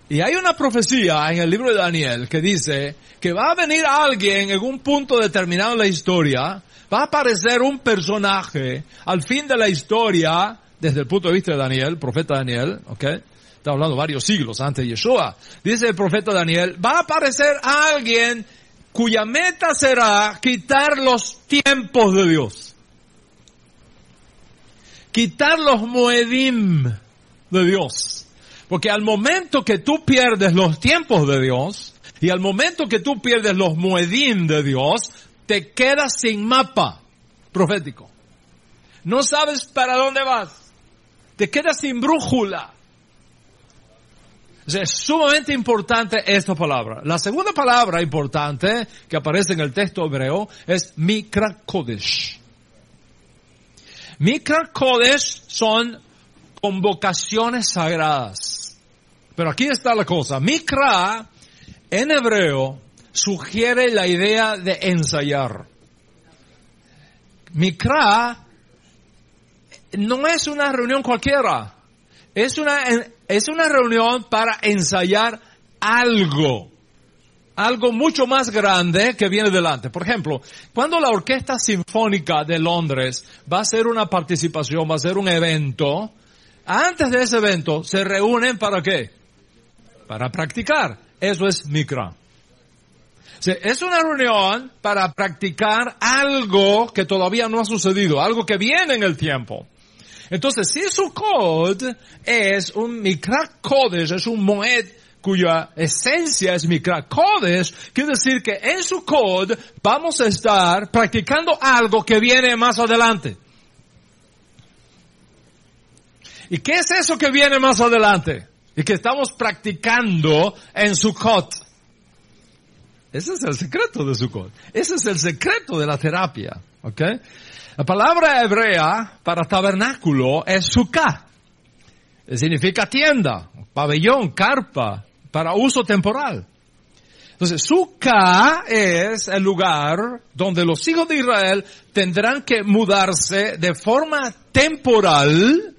Y hay una profecía en el libro de Daniel que dice que va a venir alguien en un punto determinado de la historia, va a aparecer un personaje al fin de la historia, desde el punto de vista de Daniel, profeta Daniel, ¿ok? Está hablando varios siglos antes de Yeshua. Dice el profeta Daniel, va a aparecer alguien cuya meta será quitar los tiempos de Dios. Quitar los moedim de Dios. Porque al momento que tú pierdes los tiempos de Dios, y al momento que tú pierdes los moedim de Dios, te quedas sin mapa profético. No sabes para dónde vas. Te quedas sin brújula. es sumamente importante esta palabra. La segunda palabra importante que aparece en el texto hebreo es Mikra Kodesh. Mikra Kodesh son convocaciones sagradas. Pero aquí está la cosa. Mikra en hebreo sugiere la idea de ensayar. Mikra no es una reunión cualquiera. Es una, es una reunión para ensayar algo. Algo mucho más grande que viene delante. Por ejemplo, cuando la Orquesta Sinfónica de Londres va a hacer una participación, va a hacer un evento, antes de ese evento se reúnen para qué? Para practicar. Eso es Mikra. Es una reunión para practicar algo que todavía no ha sucedido, algo que viene en el tiempo. Entonces, si su code es un Mikra Kodesh, es un Moed cuya esencia es Mikra Kodesh, quiere decir que en su code vamos a estar practicando algo que viene más adelante. ¿Y qué es eso que viene más adelante? Y que estamos practicando en Sukkot. Ese es el secreto de Sukkot. Ese es el secreto de la terapia. ¿Ok? La palabra hebrea para tabernáculo es Sukkah. Significa tienda, pabellón, carpa, para uso temporal. Entonces, Sukkah es el lugar donde los hijos de Israel tendrán que mudarse de forma temporal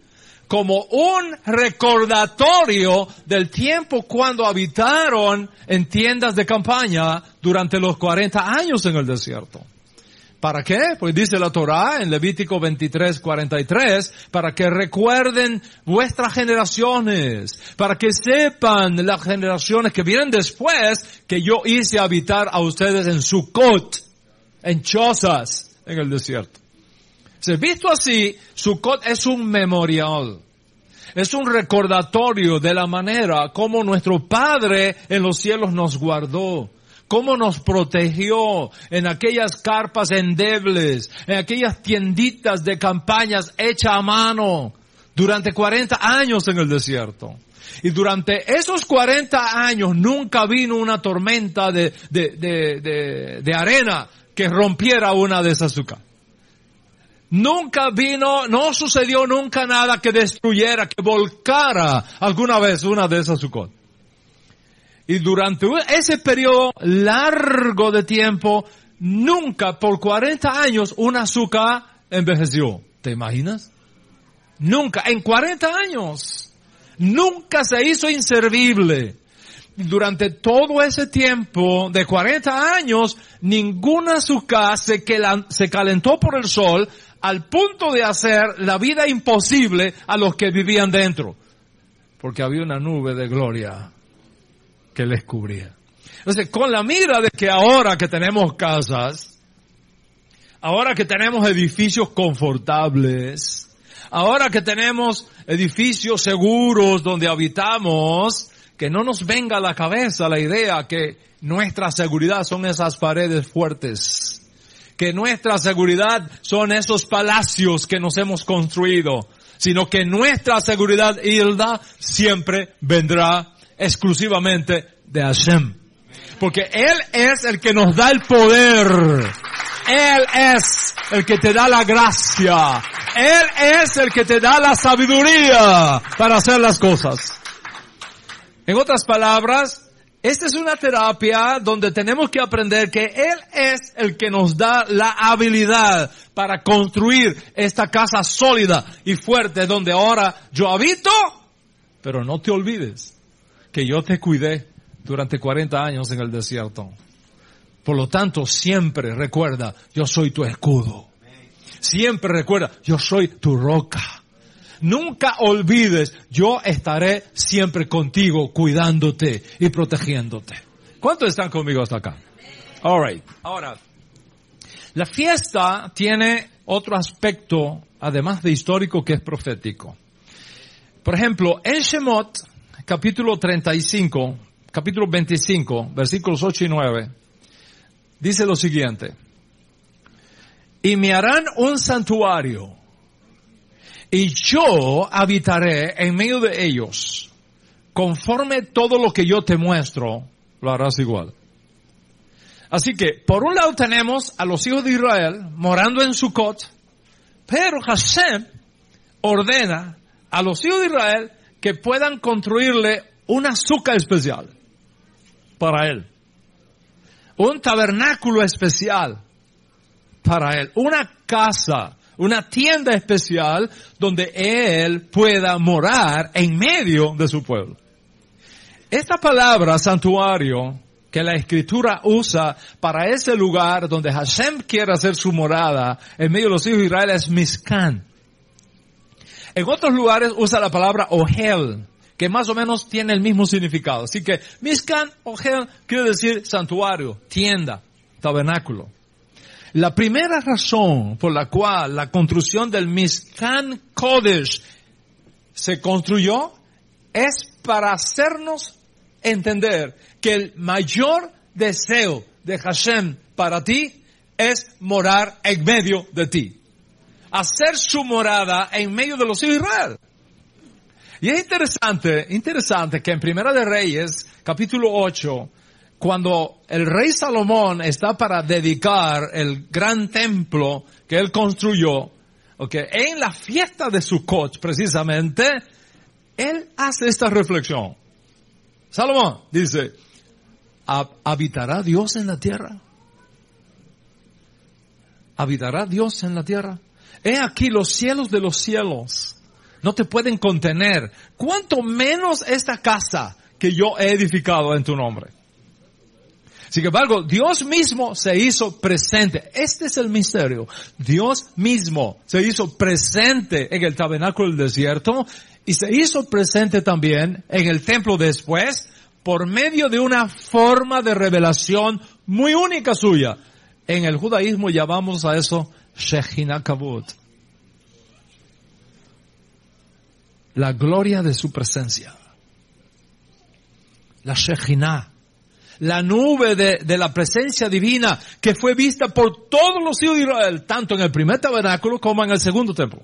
como un recordatorio del tiempo cuando habitaron en tiendas de campaña durante los 40 años en el desierto. ¿Para qué? Pues dice la Torah en Levítico 23, 43, para que recuerden vuestras generaciones, para que sepan las generaciones que vienen después que yo hice habitar a ustedes en Sukkot, en chozas en el desierto. Se visto así, Sukkot es un memorial. Es un recordatorio de la manera como nuestro Padre en los cielos nos guardó, cómo nos protegió en aquellas carpas endebles, en aquellas tienditas de campañas hechas a mano durante 40 años en el desierto. Y durante esos 40 años nunca vino una tormenta de, de, de, de arena que rompiera una de esas azúcar. Nunca vino, no sucedió nunca nada que destruyera, que volcara alguna vez una de esas sucot. Y durante ese periodo largo de tiempo, nunca por 40 años una azúcar envejeció. ¿Te imaginas? Nunca, en 40 años. Nunca se hizo inservible. Durante todo ese tiempo de 40 años, ninguna azúcar se, se calentó por el sol al punto de hacer la vida imposible a los que vivían dentro. Porque había una nube de gloria que les cubría. Entonces, con la mira de que ahora que tenemos casas, ahora que tenemos edificios confortables, ahora que tenemos edificios seguros donde habitamos, que no nos venga a la cabeza la idea que nuestra seguridad son esas paredes fuertes que nuestra seguridad son esos palacios que nos hemos construido, sino que nuestra seguridad, Hilda, siempre vendrá exclusivamente de Hashem. Porque Él es el que nos da el poder. Él es el que te da la gracia. Él es el que te da la sabiduría para hacer las cosas. En otras palabras, esta es una terapia donde tenemos que aprender que Él es el que nos da la habilidad para construir esta casa sólida y fuerte donde ahora yo habito, pero no te olvides que yo te cuidé durante 40 años en el desierto. Por lo tanto, siempre recuerda, yo soy tu escudo. Siempre recuerda, yo soy tu roca. Nunca olvides, yo estaré siempre contigo, cuidándote y protegiéndote. ¿Cuántos están conmigo hasta acá? Alright. Ahora, la fiesta tiene otro aspecto, además de histórico, que es profético. Por ejemplo, en Shemot, capítulo 35, capítulo 25, versículos 8 y 9, dice lo siguiente. Y me harán un santuario y yo habitaré en medio de ellos. Conforme todo lo que yo te muestro, lo harás igual. Así que, por un lado tenemos a los hijos de Israel morando en Sukkot, pero Hashem ordena a los hijos de Israel que puedan construirle una azúcar especial para él. Un tabernáculo especial para él. Una casa una tienda especial donde Él pueda morar en medio de su pueblo. Esta palabra santuario que la escritura usa para ese lugar donde Hashem quiere hacer su morada en medio de los hijos de Israel es Miskan. En otros lugares usa la palabra Ohel, que más o menos tiene el mismo significado. Así que Miskan, Ohel, quiere decir santuario, tienda, tabernáculo. La primera razón por la cual la construcción del Mishkan Kodesh se construyó es para hacernos entender que el mayor deseo de Hashem para ti es morar en medio de ti. Hacer su morada en medio de los hijos de Israel. Y es interesante, interesante que en Primera de Reyes, capítulo 8, cuando el rey Salomón está para dedicar el gran templo que él construyó, okay, en la fiesta de Sukkot precisamente, él hace esta reflexión. Salomón dice, ¿habitará Dios en la tierra? ¿Habitará Dios en la tierra? He aquí los cielos de los cielos. No te pueden contener. Cuanto menos esta casa que yo he edificado en tu nombre. Sin embargo, Dios mismo se hizo presente. Este es el misterio. Dios mismo se hizo presente en el tabernáculo del desierto y se hizo presente también en el templo después por medio de una forma de revelación muy única suya. En el judaísmo llamamos a eso Shekhinah Kabut. la gloria de su presencia. La Shekhinah, la nube de, de, la presencia divina que fue vista por todos los hijos de Israel, tanto en el primer tabernáculo como en el segundo templo.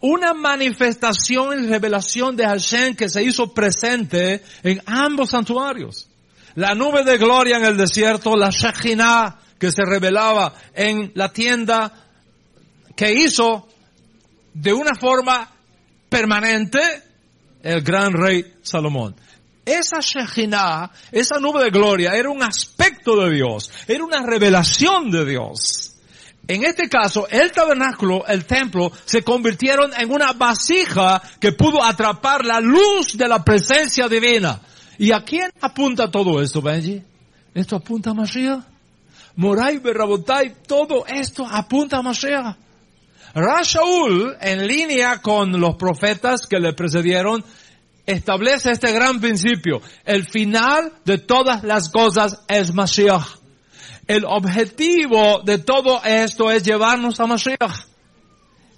Una manifestación y revelación de Hashem que se hizo presente en ambos santuarios. La nube de gloria en el desierto, la Shekhinah que se revelaba en la tienda que hizo de una forma permanente el gran rey Salomón. Esa Shekhinah, esa nube de gloria, era un aspecto de Dios, era una revelación de Dios. En este caso, el tabernáculo, el templo, se convirtieron en una vasija que pudo atrapar la luz de la presencia divina. ¿Y a quién apunta todo esto, Benji? ¿Esto apunta a Mashiach? Moray, Berrabotai, todo esto apunta a Mashiach. Rashaul, en línea con los profetas que le precedieron, establece este gran principio. El final de todas las cosas es Mashiach. El objetivo de todo esto es llevarnos a Mashiach.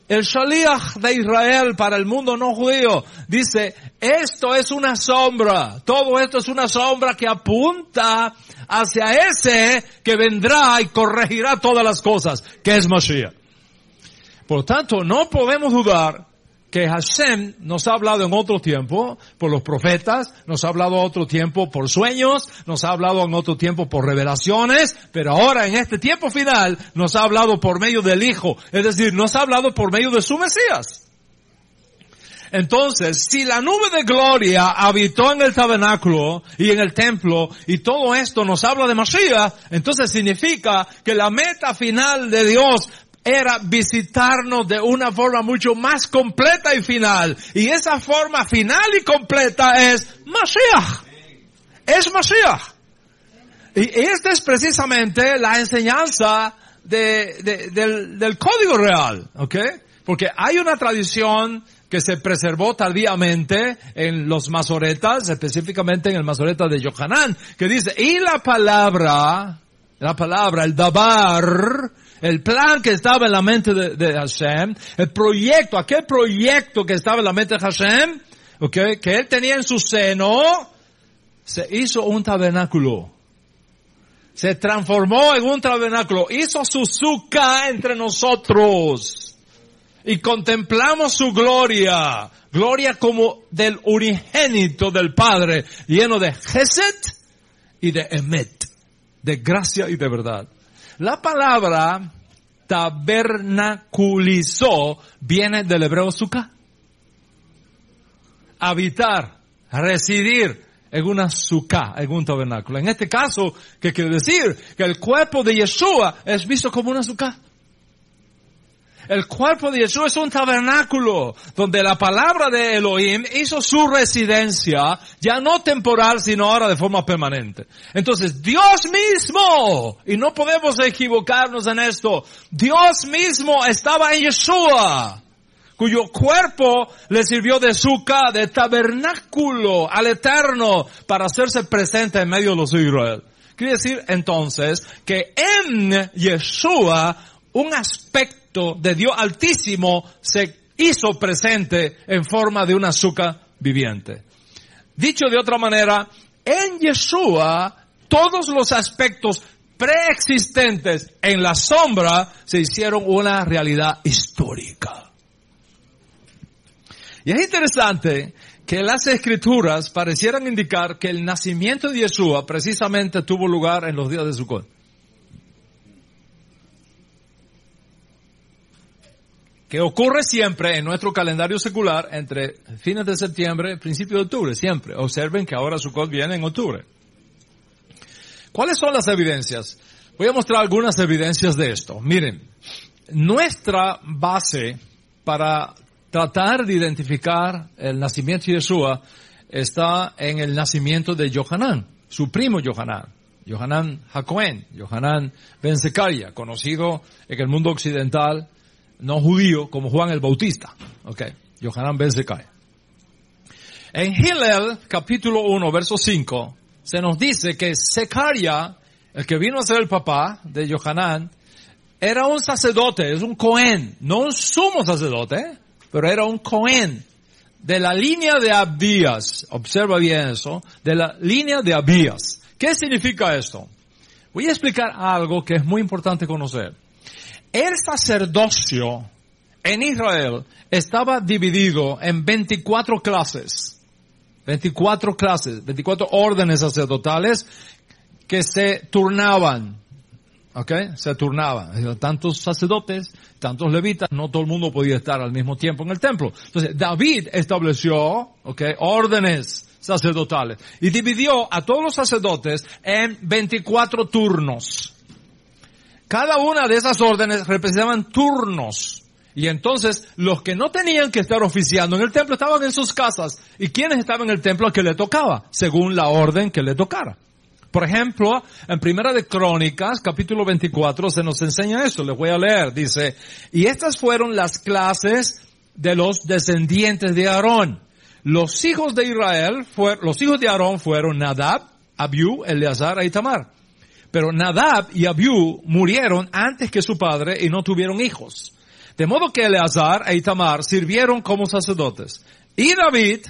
El Shaliach de Israel para el mundo no judío dice, esto es una sombra, todo esto es una sombra que apunta hacia ese que vendrá y corregirá todas las cosas, que es Mashiach. Por lo tanto, no podemos dudar que Hashem nos ha hablado en otro tiempo por los profetas, nos ha hablado otro tiempo por sueños, nos ha hablado en otro tiempo por revelaciones, pero ahora en este tiempo final nos ha hablado por medio del Hijo, es decir, nos ha hablado por medio de su Mesías. Entonces, si la nube de gloria habitó en el tabernáculo y en el templo y todo esto nos habla de Mashiach, entonces significa que la meta final de Dios era visitarnos de una forma mucho más completa y final. Y esa forma final y completa es Mashiach. Es Mashiach. Y esta es precisamente la enseñanza de, del, del, código real, ¿ok? Porque hay una tradición que se preservó tardíamente en los masoretas, específicamente en el masoreta de Yohanan, que dice, y la palabra, la palabra, el dabar, el plan que estaba en la mente de, Hashem, el proyecto, aquel proyecto que estaba en la mente de Hashem, okay, que él tenía en su seno, se hizo un tabernáculo. Se transformó en un tabernáculo. Hizo su suka entre nosotros. Y contemplamos su gloria. Gloria como del unigénito del Padre, lleno de Geset y de Emet. De gracia y de verdad. La palabra tabernaculizó viene del hebreo sukkah. Habitar, residir en una sukkah, en un tabernáculo. En este caso, ¿qué quiere decir? Que el cuerpo de Yeshua es visto como una sukkah. El cuerpo de Jesús es un tabernáculo donde la palabra de Elohim hizo su residencia, ya no temporal, sino ahora de forma permanente. Entonces, Dios mismo, y no podemos equivocarnos en esto, Dios mismo estaba en Yeshua cuyo cuerpo le sirvió de suca, de tabernáculo al eterno para hacerse presente en medio de los Israel. Quiere decir entonces que en Yeshua un aspecto de Dios Altísimo se hizo presente en forma de un azúcar viviente. Dicho de otra manera, en Yeshua todos los aspectos preexistentes en la sombra se hicieron una realidad histórica. Y es interesante que las escrituras parecieran indicar que el nacimiento de Yeshua precisamente tuvo lugar en los días de Sukkot. Que ocurre siempre en nuestro calendario secular entre fines de septiembre y principios de octubre, siempre. Observen que ahora Sukkot viene en octubre. ¿Cuáles son las evidencias? Voy a mostrar algunas evidencias de esto. Miren, nuestra base para tratar de identificar el nacimiento de Yeshua está en el nacimiento de Yohanan, su primo Yohanan. Yohanan Hakohen, Yohanan Ben conocido en el mundo occidental no judío, como Juan el Bautista. Ok, Yohanan Ben Zekai. En Hillel, capítulo 1, verso 5, se nos dice que Zecaria, el que vino a ser el papá de Yohanan, era un sacerdote, es un Cohen, no un sumo sacerdote, pero era un Cohen de la línea de Abías, observa bien eso, de la línea de Abías. ¿Qué significa esto? Voy a explicar algo que es muy importante conocer. El sacerdocio en Israel estaba dividido en 24 clases. 24 clases, 24 órdenes sacerdotales que se turnaban. ¿Ok? Se turnaban. Tantos sacerdotes, tantos levitas, no todo el mundo podía estar al mismo tiempo en el templo. Entonces, David estableció, ¿ok? Órdenes sacerdotales y dividió a todos los sacerdotes en 24 turnos. Cada una de esas órdenes representaban turnos. Y entonces los que no tenían que estar oficiando en el templo estaban en sus casas. ¿Y quienes estaban en el templo que le tocaba? Según la orden que le tocara. Por ejemplo, en Primera de Crónicas, capítulo 24, se nos enseña esto. Les voy a leer. Dice, y estas fueron las clases de los descendientes de Aarón. Los hijos de Israel, los hijos de Aarón fueron Nadab, Abiú, Eleazar y Tamar. Pero Nadab y Abiú murieron antes que su padre y no tuvieron hijos. De modo que Eleazar e Itamar sirvieron como sacerdotes. Y David,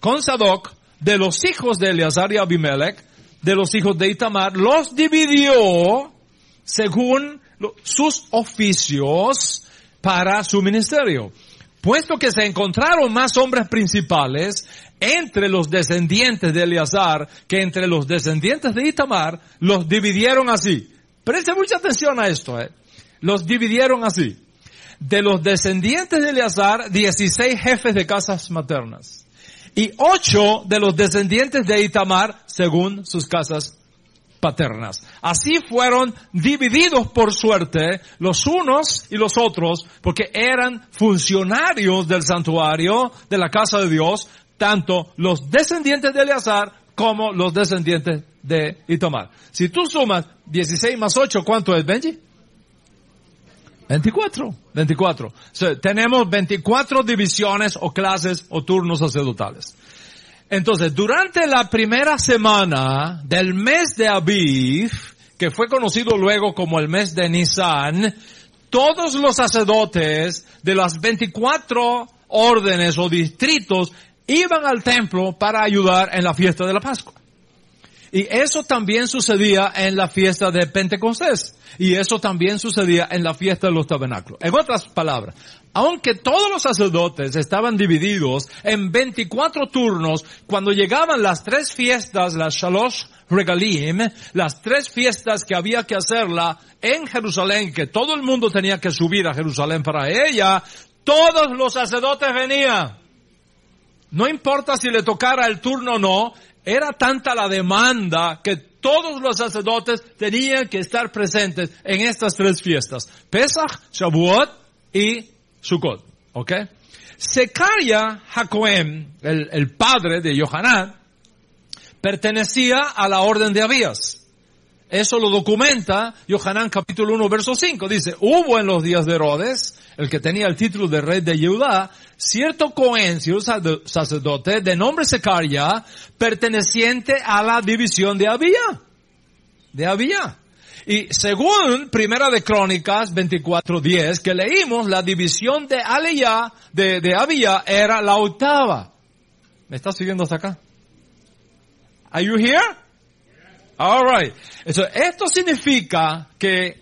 con Sadoc, de los hijos de Eleazar y Abimelech, de los hijos de Itamar, los dividió según sus oficios para su ministerio. Puesto que se encontraron más hombres principales entre los descendientes de Eleazar que entre los descendientes de Itamar, los dividieron así. Preste mucha atención a esto, eh. Los dividieron así de los descendientes de Eleazar, 16 jefes de casas maternas. Y 8 de los descendientes de Itamar, según sus casas paternas. Así fueron divididos por suerte los unos y los otros, porque eran funcionarios del santuario, de la casa de Dios, tanto los descendientes de Eleazar como los descendientes de Itamar. Si tú sumas 16 más 8, ¿cuánto es, Benji? 24, 24. tenemos 24 divisiones o clases o turnos sacerdotales. Entonces, durante la primera semana del mes de Aviv, que fue conocido luego como el mes de Nisan, todos los sacerdotes de las 24 órdenes o distritos iban al templo para ayudar en la fiesta de la Pascua. Y eso también sucedía en la fiesta de Pentecostés. Y eso también sucedía en la fiesta de los tabernáculos. En otras palabras, aunque todos los sacerdotes estaban divididos en 24 turnos, cuando llegaban las tres fiestas, las Shalosh Regalim, las tres fiestas que había que hacerla en Jerusalén, que todo el mundo tenía que subir a Jerusalén para ella, todos los sacerdotes venían. No importa si le tocara el turno o no, era tanta la demanda que todos los sacerdotes tenían que estar presentes en estas tres fiestas. Pesach, Shavuot y Sukkot. ¿Ok? Secaria Jacoem, el, el padre de Yohanan, pertenecía a la orden de Abías. Eso lo documenta Yohanan capítulo 1 verso 5. Dice, hubo en los días de Herodes, el que tenía el título de rey de Judá, cierto Cohen, cierto sacerdote de nombre Secaria, perteneciente a la división de Abía. De Abía. Y según Primera de Crónicas 24.10, que leímos, la división de Aliyah, de, de Abía, era la octava. ¿Me estás siguiendo hasta acá? Are you here? Alright. esto significa que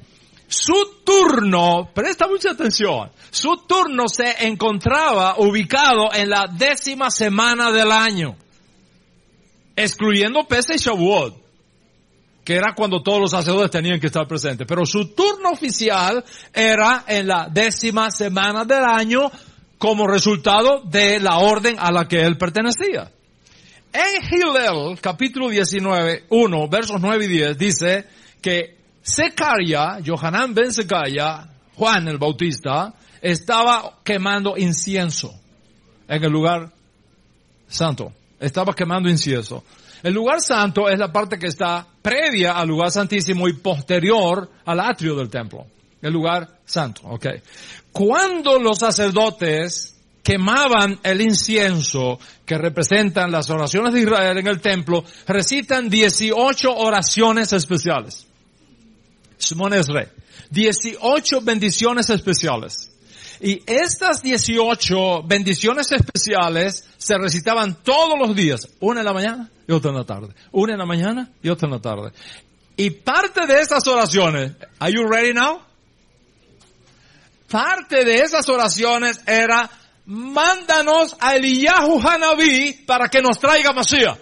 su turno, presta mucha atención, su turno se encontraba ubicado en la décima semana del año, excluyendo Pesach y Shavuot, que era cuando todos los sacerdotes tenían que estar presentes. Pero su turno oficial era en la décima semana del año como resultado de la orden a la que él pertenecía. En Hillel, capítulo 19, 1, versos 9 y 10, dice que Secaria, Johanan ben Secaria, Juan el Bautista, estaba quemando incienso en el lugar santo. Estaba quemando incienso. El lugar santo es la parte que está previa al lugar santísimo y posterior al atrio del templo. El lugar santo, ok. Cuando los sacerdotes quemaban el incienso que representan las oraciones de Israel en el templo, recitan 18 oraciones especiales. Simón es rey. 18 bendiciones especiales. Y estas 18 bendiciones especiales se recitaban todos los días, una en la mañana y otra en la tarde, una en la mañana y otra en la tarde. Y parte de esas oraciones, are you ready now? Parte de esas oraciones era, mándanos a Eliyahu Hanabi para que nos traiga Mashiach.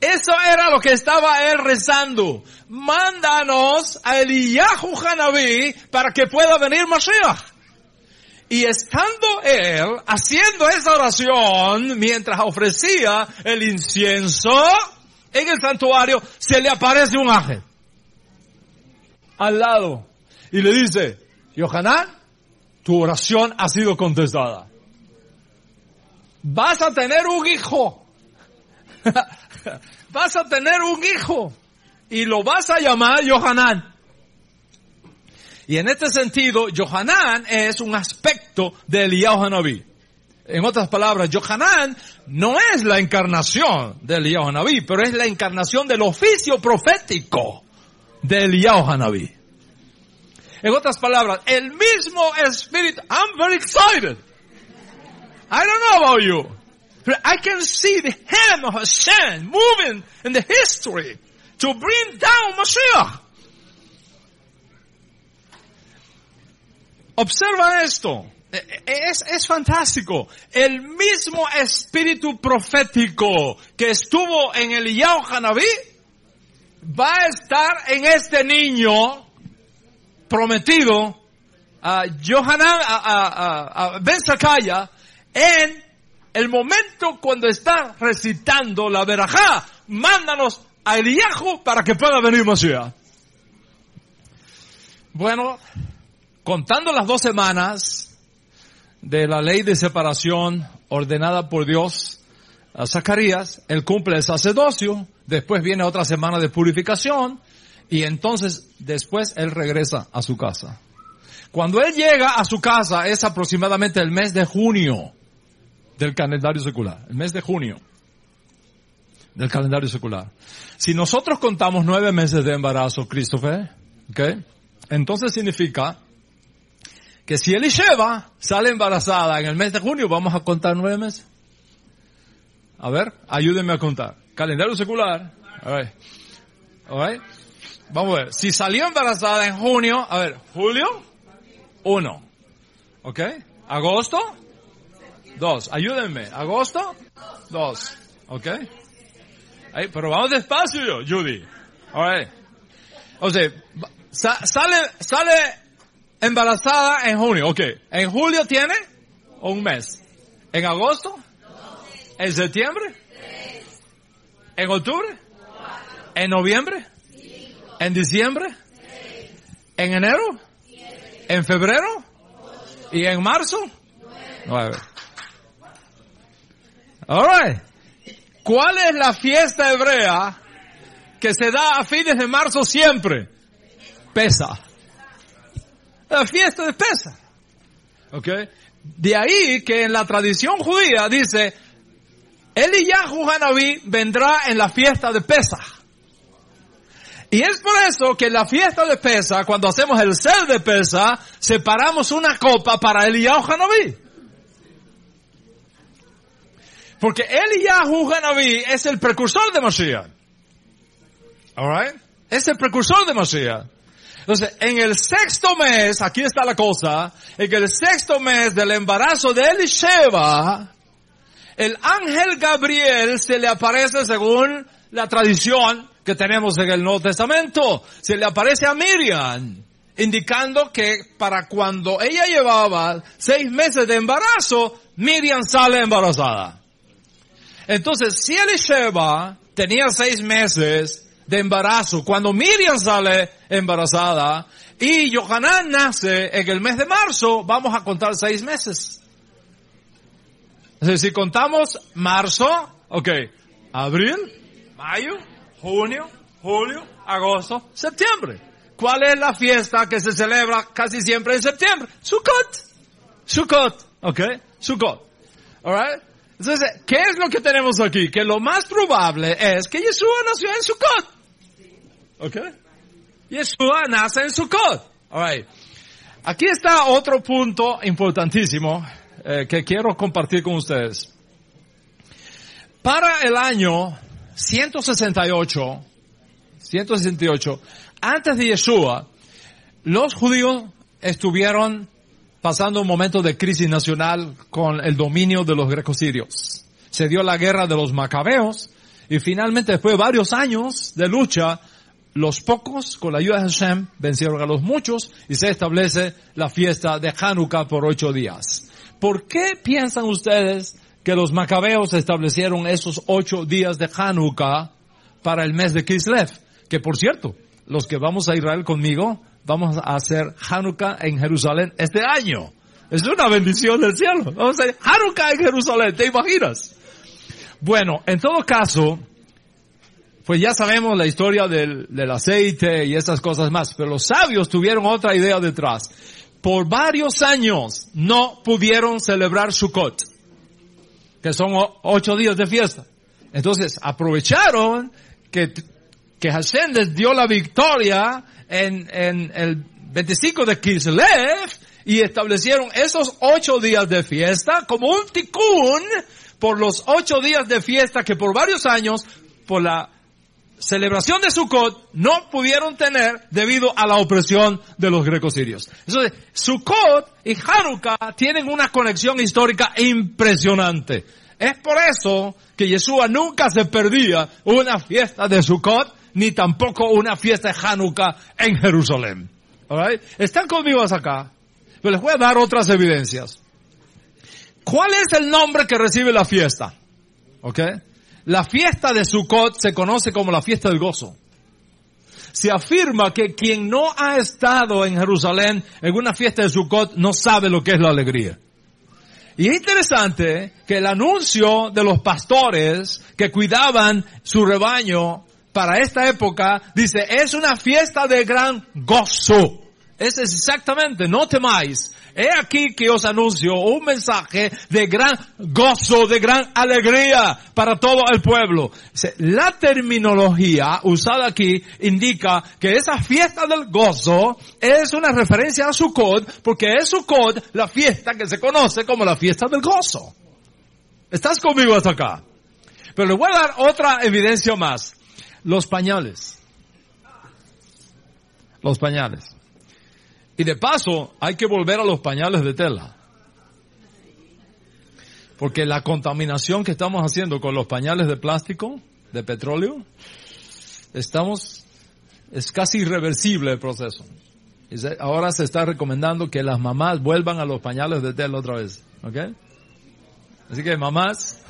Eso era lo que estaba él rezando. Mándanos a Eliyahu Hanabi para que pueda venir Mashiach. Y estando él haciendo esa oración mientras ofrecía el incienso en el santuario, se le aparece un ángel al lado y le dice, Yohanan, tu oración ha sido contestada. Vas a tener un hijo. <laughs> vas a tener un hijo y lo vas a llamar Yohanan. Y en este sentido, Yohanan es un aspecto de Eliyahu Hanabí. En otras palabras, Yohanan no es la encarnación de Eliyahu Hanabí, pero es la encarnación del oficio profético de Eliyahu Hanabí. En otras palabras, el mismo espíritu, I'm very excited. I don't know about you. But I can see the hand of Hashem moving in the history to bring down Mashiach. Observa esto. Es, es fantástico. El mismo espíritu profético que estuvo en el Yao Hanabí va a estar en este niño prometido a Johanan, a, a, a Ben Sakaya, en el momento cuando está recitando la verajá, mándanos a Eliyahu para que pueda venir Mashiach. Bueno, contando las dos semanas de la ley de separación ordenada por Dios a Zacarías, él cumple el sacerdocio, después viene otra semana de purificación, y entonces después él regresa a su casa. Cuando él llega a su casa es aproximadamente el mes de junio del calendario secular, el mes de junio del calendario secular. Si nosotros contamos nueve meses de embarazo, Christopher, ¿ok? Entonces significa que si Elisheva sale embarazada en el mes de junio, vamos a contar nueve meses. A ver, ayúdenme a contar. Calendario secular. A ver. Vamos a ver. Si salió embarazada en junio, a ver, julio, uno. ¿Ok? Agosto, dos. Ayúdenme. Agosto, dos. ¿Ok? Pero vamos despacio, Judy. Alright. O sea, sale, sale embarazada en junio. Ok. En julio tiene un mes. En agosto, en septiembre, en octubre, en noviembre, en diciembre, en enero, en febrero y en marzo, nueve. Alright. ¿Cuál es la fiesta hebrea que se da a fines de marzo siempre? Pesa. La fiesta de Pesa. ¿Ok? De ahí que en la tradición judía dice, Eliyahu Hanabi vendrá en la fiesta de Pesa. Y es por eso que en la fiesta de Pesa, cuando hacemos el sel de Pesa, separamos una copa para Eliyahu Hanabi. Porque Eliyahu Hanabi es el precursor de Mashiach. Alright? Es el precursor de Mashiach. Entonces, en el sexto mes, aquí está la cosa, en el sexto mes del embarazo de Elisheva, el ángel Gabriel se le aparece según la tradición que tenemos en el Nuevo Testamento. Se le aparece a Miriam, indicando que para cuando ella llevaba seis meses de embarazo, Miriam sale embarazada. Entonces, si Elisheba tenía seis meses de embarazo, cuando Miriam sale embarazada y Johanan nace en el mes de marzo, vamos a contar seis meses. si contamos marzo, ok, abril, mayo, junio, julio, agosto, septiembre. ¿Cuál es la fiesta que se celebra casi siempre en septiembre? Sukkot. Sukkot, ok, Sukkot. Alright? Entonces, ¿qué es lo que tenemos aquí? Que lo más probable es que Yeshua nació en Sukkot. ¿Ok? Yeshua nace en Sukkot. Alright. Aquí está otro punto importantísimo eh, que quiero compartir con ustedes. Para el año 168, 168, antes de Yeshua, los judíos estuvieron pasando un momento de crisis nacional con el dominio de los grecosirios. Se dio la guerra de los macabeos y finalmente después de varios años de lucha, los pocos, con la ayuda de Hashem, vencieron a los muchos y se establece la fiesta de Hanukkah por ocho días. ¿Por qué piensan ustedes que los macabeos establecieron esos ocho días de Hanukkah para el mes de Kislev? Que por cierto, los que vamos a Israel conmigo, vamos a hacer Hanukkah en Jerusalén este año. Es una bendición del cielo. Vamos a hacer Hanukkah en Jerusalén, ¿te imaginas? Bueno, en todo caso, pues ya sabemos la historia del, del, aceite y esas cosas más, pero los sabios tuvieron otra idea detrás. Por varios años no pudieron celebrar Sukkot, son ocho días de fiesta. Entonces aprovecharon que, que dio la victoria en, en el 25 de Kislev y establecieron esos ocho días de fiesta como un tikkun por los ocho días de fiesta que por varios años, por la celebración de Sukkot, no pudieron tener debido a la opresión de los grecosirios. Entonces, Sukkot y Hanukkah tienen una conexión histórica impresionante. Es por eso que Yeshua nunca se perdía una fiesta de Sukkot, ni tampoco una fiesta de Hanukkah en Jerusalén. Alright? Están conmigo hasta acá. Pero les voy a dar otras evidencias. ¿Cuál es el nombre que recibe la fiesta? ¿Ok? La fiesta de Sukkot se conoce como la fiesta del gozo. Se afirma que quien no ha estado en Jerusalén en una fiesta de Sukkot no sabe lo que es la alegría. Y es interesante que el anuncio de los pastores que cuidaban su rebaño para esta época dice, es una fiesta de gran gozo. Es exactamente, no temáis. He aquí que os anuncio un mensaje de gran gozo, de gran alegría para todo el pueblo. La terminología usada aquí indica que esa fiesta del gozo es una referencia a Sukkot, porque es Sukkot la fiesta que se conoce como la fiesta del gozo. ¿Estás conmigo hasta acá? Pero le voy a dar otra evidencia más. Los pañales. Los pañales. Y de paso, hay que volver a los pañales de tela. Porque la contaminación que estamos haciendo con los pañales de plástico, de petróleo, estamos, es casi irreversible el proceso. Ahora se está recomendando que las mamás vuelvan a los pañales de tela otra vez. ¿Ok? Así que mamás,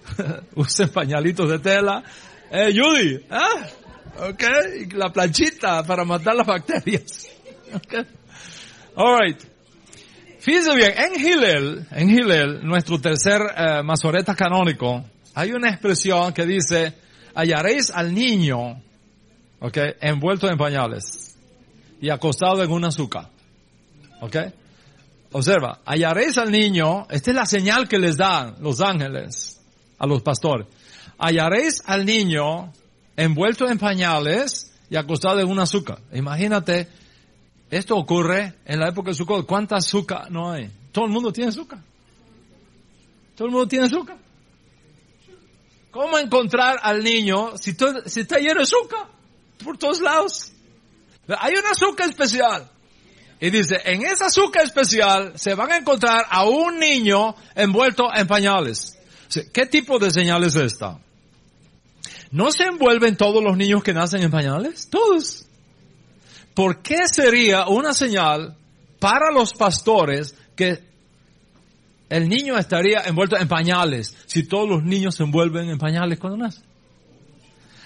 <laughs> usen pañalitos de tela. Eh, Judy, ¿ah? Ok, la planchita para matar las bacterias. <laughs> Okay. Alright. Fíjense bien, en Hillel, en Hillel, nuestro tercer uh, masoreta canónico, hay una expresión que dice, hallaréis al niño, ok, envuelto en pañales y acostado en un azúcar. Ok. Observa, hallaréis al niño, esta es la señal que les dan los ángeles a los pastores. Hallaréis al niño envuelto en pañales y acostado en un azúcar. Imagínate esto ocurre en la época de Sukkot. ¿Cuánta azúcar no hay? Todo el mundo tiene azúcar. Todo el mundo tiene azúcar. ¿Cómo encontrar al niño si, si está lleno de azúcar? Por todos lados. Hay un azúcar especial. Y dice, en esa azúcar especial se van a encontrar a un niño envuelto en pañales. ¿Qué tipo de señal es esta? ¿No se envuelven todos los niños que nacen en pañales? Todos. ¿Por qué sería una señal para los pastores que el niño estaría envuelto en pañales si todos los niños se envuelven en pañales cuando nacen?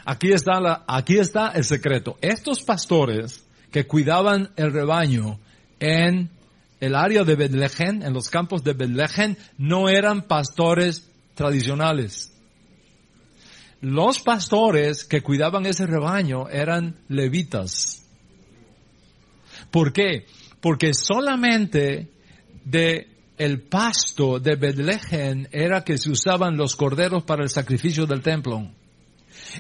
Aquí está, la, aquí está el secreto. Estos pastores que cuidaban el rebaño en el área de Betlehem, en los campos de Betlehem, no eran pastores tradicionales. Los pastores que cuidaban ese rebaño eran levitas ¿Por qué? Porque solamente de el pasto de Betlehem era que se usaban los corderos para el sacrificio del templo.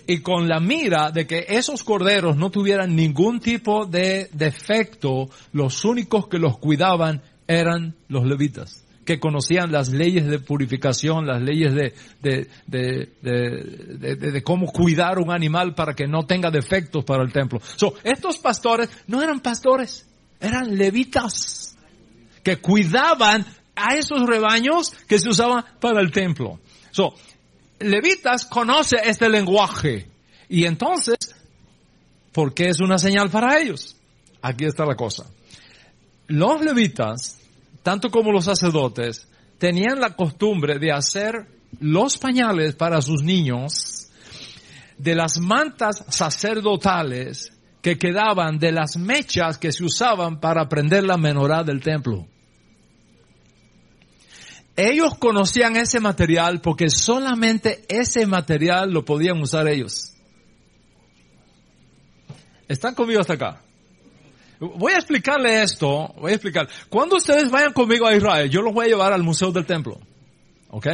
y con la mira de que esos corderos no tuvieran ningún tipo de defecto, los únicos que los cuidaban eran los levitas que conocían las leyes de purificación, las leyes de, de, de, de, cómo cuidar un animal para que no tenga defectos para el templo. So, estos pastores no eran pastores, eran levitas que cuidaban a esos rebaños que se usaban para el templo. So, levitas conoce este lenguaje y entonces, ¿por qué es una señal para ellos? Aquí está la cosa. Los levitas tanto como los sacerdotes, tenían la costumbre de hacer los pañales para sus niños de las mantas sacerdotales que quedaban de las mechas que se usaban para prender la menorá del templo. Ellos conocían ese material porque solamente ese material lo podían usar ellos. ¿Están conmigo hasta acá? Voy a explicarle esto, voy a explicar. Cuando ustedes vayan conmigo a Israel, yo los voy a llevar al Museo del Templo. ¿Ok?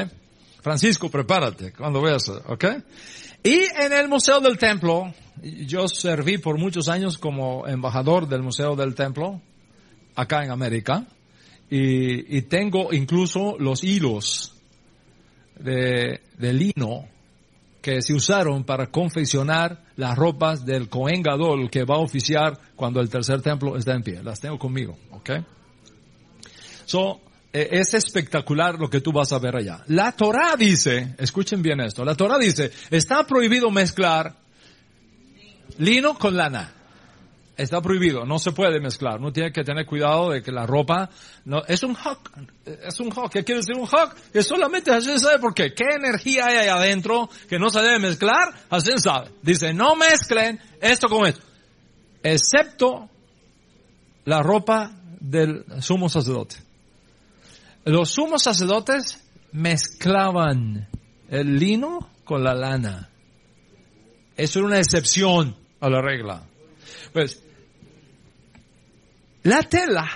Francisco, prepárate cuando veas, ¿ok? Y en el Museo del Templo, yo serví por muchos años como embajador del Museo del Templo, acá en América, y, tengo incluso los hilos de lino que se usaron para confeccionar las ropas del Cohen Gadol que va a oficiar cuando el tercer templo está en pie. Las tengo conmigo, ¿ok? So, eh, es espectacular lo que tú vas a ver allá. La Torah dice, escuchen bien esto, la Torah dice, está prohibido mezclar lino con lana. Está prohibido, no se puede mezclar. No tiene que tener cuidado de que la ropa no es un hawk, es un hawk. ¿Qué quiere decir un hawk? Que solamente Hashem sabe por qué. ¿Qué energía hay ahí adentro que no se debe mezclar? Hashem sabe. Dice, no mezclen esto con esto. Excepto la ropa del sumo sacerdote. Los sumos sacerdotes mezclaban el lino con la lana. Eso era una excepción a la regla. Pues, la tela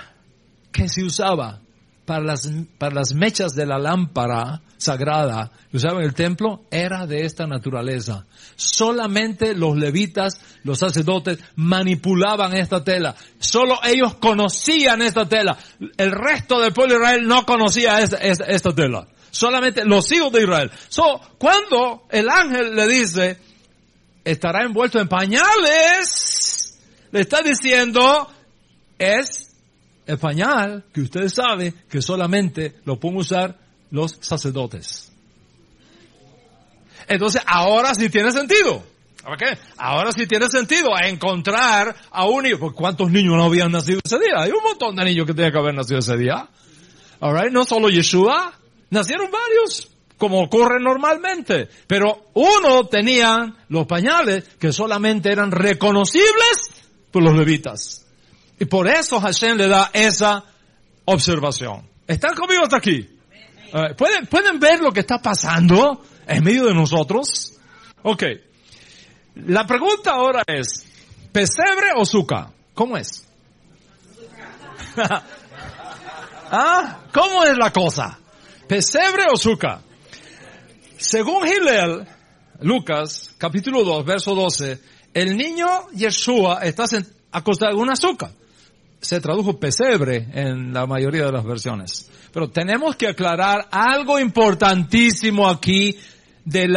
que se usaba para las, para las mechas de la lámpara sagrada que usaba en el templo era de esta naturaleza. Solamente los levitas, los sacerdotes, manipulaban esta tela. Solo ellos conocían esta tela. El resto del pueblo de Israel no conocía esta, esta, tela. Solamente los hijos de Israel. So, cuando el ángel le dice, estará envuelto en pañales, le está diciendo, es el pañal que ustedes saben que solamente lo pueden usar los sacerdotes. Entonces, ahora sí tiene sentido. qué? Ahora sí tiene sentido encontrar a un hijo. ¿Cuántos niños no habían nacido ese día? Hay un montón de niños que tenían que haber nacido ese día. Alright, no solo Yeshua, nacieron varios, como ocurre normalmente. Pero uno tenía los pañales que solamente eran reconocibles por los levitas. Y por eso Hashem le da esa observación. ¿Están conmigo hasta aquí? ¿Pueden, ¿Pueden ver lo que está pasando en medio de nosotros? Ok. La pregunta ahora es, ¿pesebre o suca? ¿Cómo es? <laughs> ¿Ah? ¿Cómo es la cosa? ¿Pesebre o suca? Según Hillel, Lucas, capítulo 2, verso 12, el niño Yeshua está acostado en un azúcar se tradujo pesebre en la mayoría de las versiones. Pero tenemos que aclarar algo importantísimo aquí de,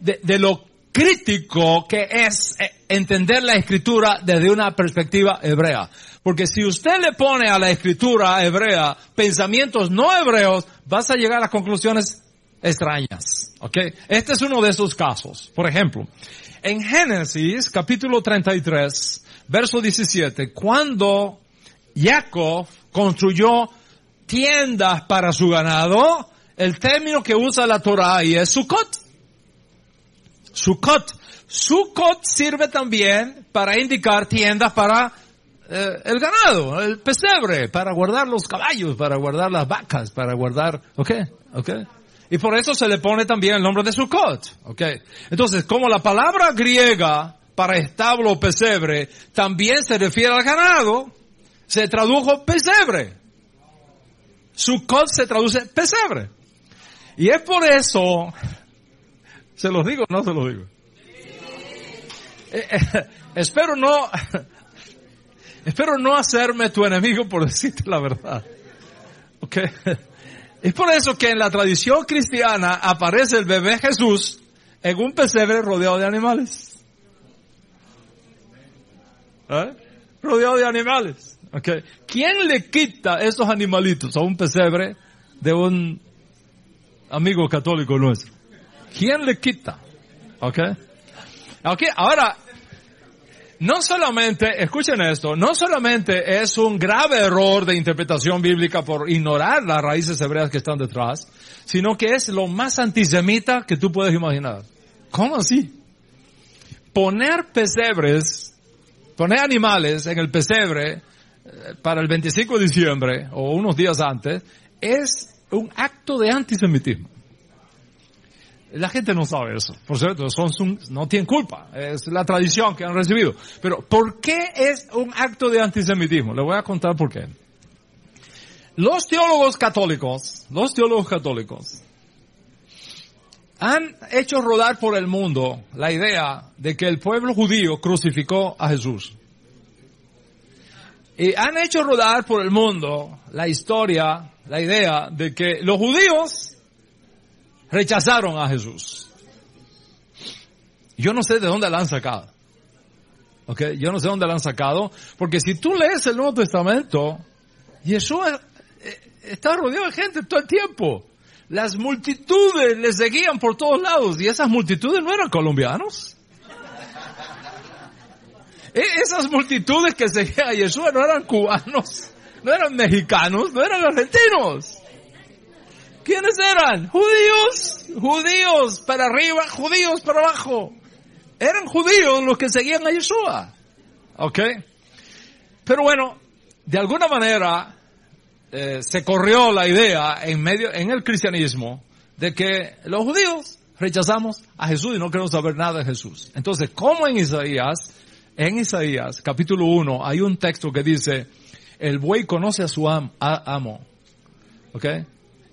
de, lo crítico que es eh, entender la escritura desde una perspectiva hebrea. Porque si usted le pone a la escritura hebrea pensamientos no hebreos, vas a llegar a conclusiones extrañas. ¿Ok? Este es uno de esos casos. Por ejemplo, en Génesis capítulo 33, verso 17, cuando Jacob construyó tiendas para su ganado, el término que usa la Torah ahí es Sukkot. Sukkot. Sukkot sirve también para indicar tiendas para eh, el ganado, el pesebre, para guardar los caballos, para guardar las vacas, para guardar, ok, ok. Y por eso se le pone también el nombre de Sukkot, ok. Entonces, como la palabra griega para establo pesebre también se refiere al ganado, se tradujo pesebre. Sukkot se traduce pesebre. Y es por eso, se los digo o no se los digo. Eh, eh, espero no, <laughs> espero no hacerme tu enemigo por decirte la verdad. ¿Ok? Es por eso que en la tradición cristiana aparece el bebé Jesús en un pesebre rodeado de animales. ¿Eh? Rodeado de animales. Okay. ¿Quién le quita esos animalitos a un pesebre de un amigo católico nuestro? ¿Quién le quita? Okay. Okay. Ahora, no solamente, escuchen esto, no solamente es un grave error de interpretación bíblica por ignorar las raíces hebreas que están detrás, sino que es lo más antisemita que tú puedes imaginar. ¿Cómo así? Poner pesebres, poner animales en el pesebre para el 25 de diciembre o unos días antes es un acto de antisemitismo. La gente no sabe eso, por cierto, son, no tienen culpa, es la tradición que han recibido. Pero, ¿por qué es un acto de antisemitismo? Le voy a contar por qué. Los teólogos católicos, los teólogos católicos, han hecho rodar por el mundo la idea de que el pueblo judío crucificó a Jesús. Y han hecho rodar por el mundo la historia, la idea de que los judíos rechazaron a Jesús. Yo no sé de dónde la han sacado. ¿Ok? Yo no sé de dónde la han sacado. Porque si tú lees el Nuevo Testamento, Jesús eh, está rodeado de gente todo el tiempo. Las multitudes le seguían por todos lados. Y esas multitudes no eran colombianos. E, esas multitudes que seguían a Jesús no eran cubanos, no eran mexicanos, no eran argentinos. ¿Quiénes eran? Judíos, judíos para arriba, judíos para abajo. Eran judíos los que seguían a Yeshua. ¿Ok? Pero bueno, de alguna manera eh, se corrió la idea en medio, en el cristianismo, de que los judíos rechazamos a Jesús y no queremos saber nada de Jesús. Entonces, como en Isaías, en Isaías capítulo 1 hay un texto que dice, el buey conoce a su amo. ¿Ok?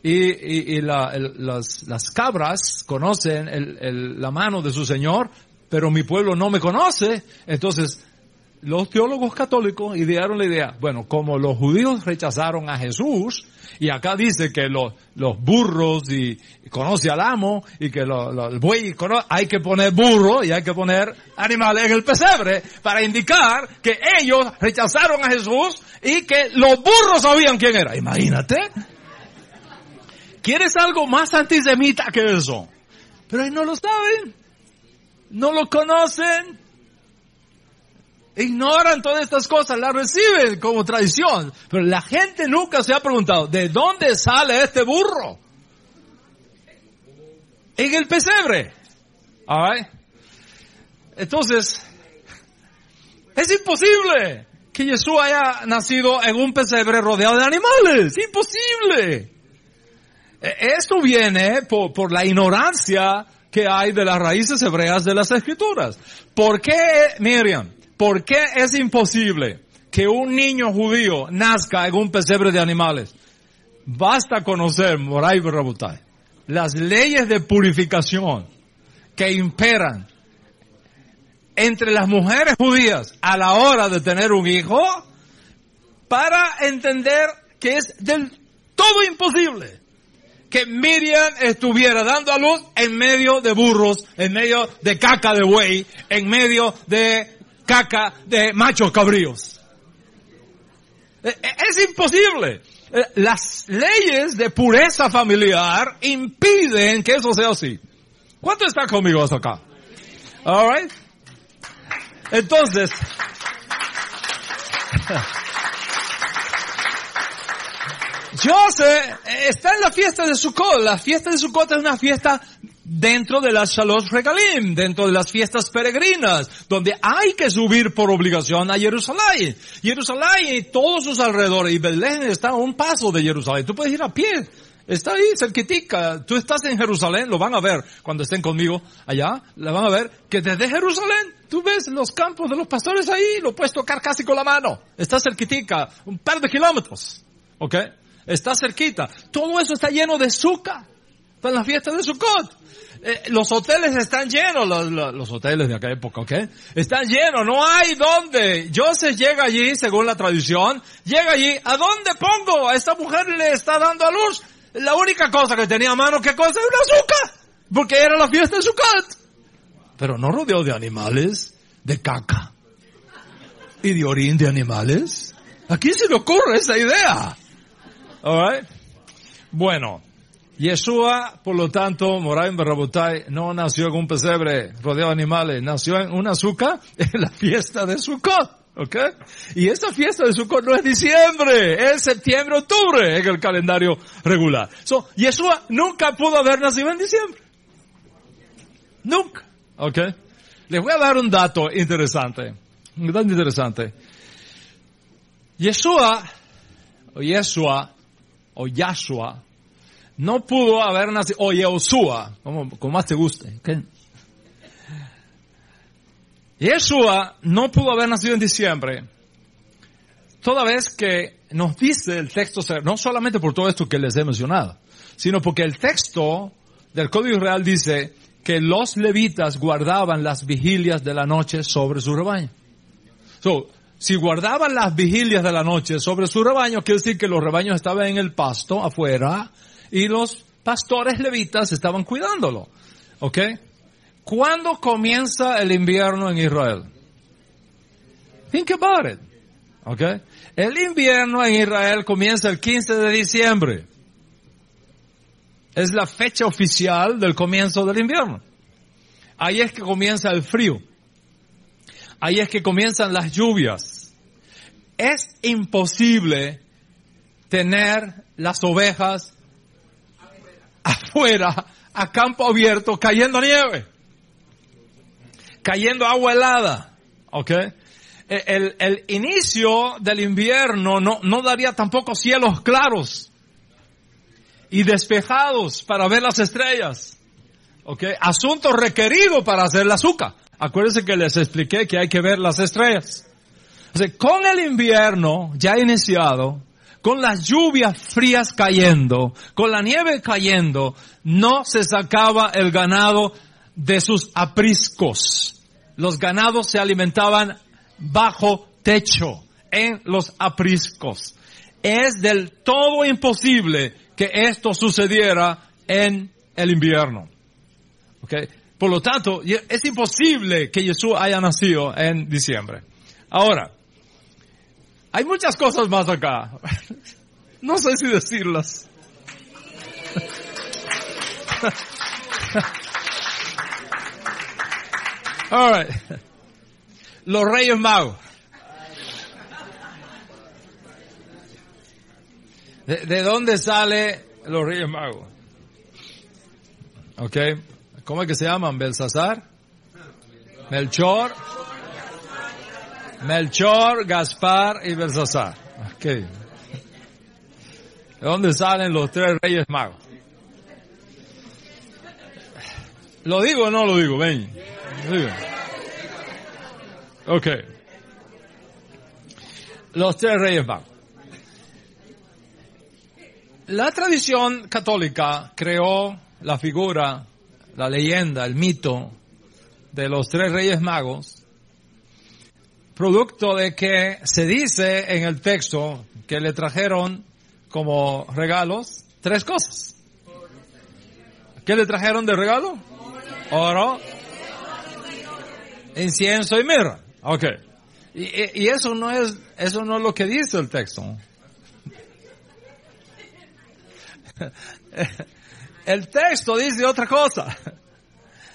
y, y, la, las, las, cabras conocen el, la mano de su Señor, pero mi pueblo no me conoce. Entonces, los teólogos católicos idearon la idea, bueno, como los judíos rechazaron a Jesús, y acá dice que los, los burros y, conoce al amo, y que los, el buey conoce, hay que poner burro y hay que poner animales en el pesebre para indicar que ellos rechazaron a Jesús y que los burros sabían quién era. Imagínate. ¿Quieres algo más antisemita que eso? Pero ahí no lo saben. No lo conocen. Ignoran todas estas cosas, las reciben como tradición. Pero la gente nunca se ha preguntado, ¿de dónde sale este burro? En el pesebre. Entonces, es imposible que Jesús haya nacido en un pesebre rodeado de animales. Imposible. E, esto viene por, la ignorancia que hay de las raíces hebreas de las escrituras. ¿Por qué, Miriam? ¿Por qué es imposible que un niño judío nazca en un pesebre de animales? Basta conocer, Moray Rabutai, las leyes de purificación que imperan entre las mujeres judías a la hora de tener un hijo para entender que es del todo imposible que Miriam estuviera dando a luz en medio de burros, en medio de caca de buey, en medio de caca de machos cabríos. E, e, es imposible. E, las leyes de pureza familiar impiden que eso sea así. ¿Cuánto está conmigo hasta acá? Alright. Entonces, <laughs> Yo sé, está en la fiesta de Sukkot. La fiesta de Sukkot es una fiesta dentro de las Shalosh Regalim, dentro de las fiestas peregrinas, donde hay que subir por obligación a Jerusalén. Jerusalén y todos sus alrededores, y Belén está a un paso de Jerusalén. Tú puedes ir a pie. Está ahí, cerquitica. Tú estás en Jerusalén, lo van a ver cuando estén conmigo allá, la van a ver que desde Jerusalén tú ves los campos de los pastores ahí, lo puedes tocar casi con la mano. Está cerquitica, un par de kilómetros. ¿Ok? está cerquita. Todo eso está lleno de azúcar. Está en la fiesta de Sukkot. Eh, los hoteles están llenos, los, los, los, hoteles de aquella época, ¿ok? Están llenos, no hay dónde. Joseph llega allí, según la tradición, llega allí, ¿a dónde pongo? A esta mujer le está dando a luz. La única cosa que tenía a mano, ¿qué cosa? Una azúcar. Porque era la fiesta de Sukkot. Pero no rodeado de animales, de caca. Y de orín de animales. ¿A quién se le ocurre esa idea? Alright. Bueno, Yeshua, por lo tanto, Moray Barrabotai, no nació en un pesebre rodeado de animales, nació en una azúcar <laughs> en la fiesta de Sukkot. ¿Ok? Y esa fiesta de Sukkot no es diciembre, es septiembre, octubre en el calendario regular. So, Yeshua nunca pudo haber nacido en diciembre. Nunca. ¿Ok? Les voy a dar un dato interesante. Un dato interesante. Yeshua, o Yeshua, o Yahshua, no pudo haber nacido, o Yehoshua, como, más te guste. Yeshua no pudo haber nacido en diciembre, toda vez que nos dice el texto, no solamente por todo esto que les he mencionado, sino porque el texto del Código Real dice que los levitas guardaban las vigilias de la noche sobre su rebaño. So, si guardaban las vigilias de la noche sobre su rebaño, quiere decir que los rebaños estaban en el pasto afuera y los pastores levitas estaban cuidándolo. ¿Ok? ¿Cuándo comienza el invierno en Israel? Think about it. ¿Ok? El invierno en Israel comienza el 15 de diciembre. Es la fecha oficial del comienzo del invierno. Ahí es que comienza el frío. Ahí es que comienzan las lluvias. Es imposible tener las ovejas afuera, a campo abierto, cayendo nieve, cayendo agua helada, ¿ok? El, el inicio del invierno no, no daría tampoco cielos claros y despejados para ver las estrellas, ¿ok? Asunto requerido para hacer la azúcar. Acuérdense que les expliqué que hay que ver las estrellas. Con el invierno ya iniciado, con las lluvias frías cayendo, con la nieve cayendo, no se sacaba el ganado de sus apriscos. Los ganados se alimentaban bajo techo, en los apriscos. Es del todo imposible que esto sucediera en el invierno. Okay. Por lo tanto, es imposible que Jesús haya nacido en diciembre. Ahora, hay muchas cosas más acá. No sé si decirlas. All right. Los Reyes Magos. ¿De, ¿De, dónde sale los Reyes Magos? ¿Ok? ¿Cómo es que se llaman? Belsasar, Melchor, Melchor, Gaspar y Belsasar. Ok. ¿De dónde salen los tres Reyes Magos? ¿Lo digo o no lo digo? Ven. Ok. Los tres Reyes Magos. La tradición católica creó la figura, la leyenda, el mito de los tres Reyes Magos, producto de que se dice en el texto que le trajeron como regalos tres cosas. ¿Qué le trajeron de regalo? Oro, incienso y mirra. Ok. Y, y, eso no es, eso no es lo que dice el texto. <laughs> El texto dice otra cosa.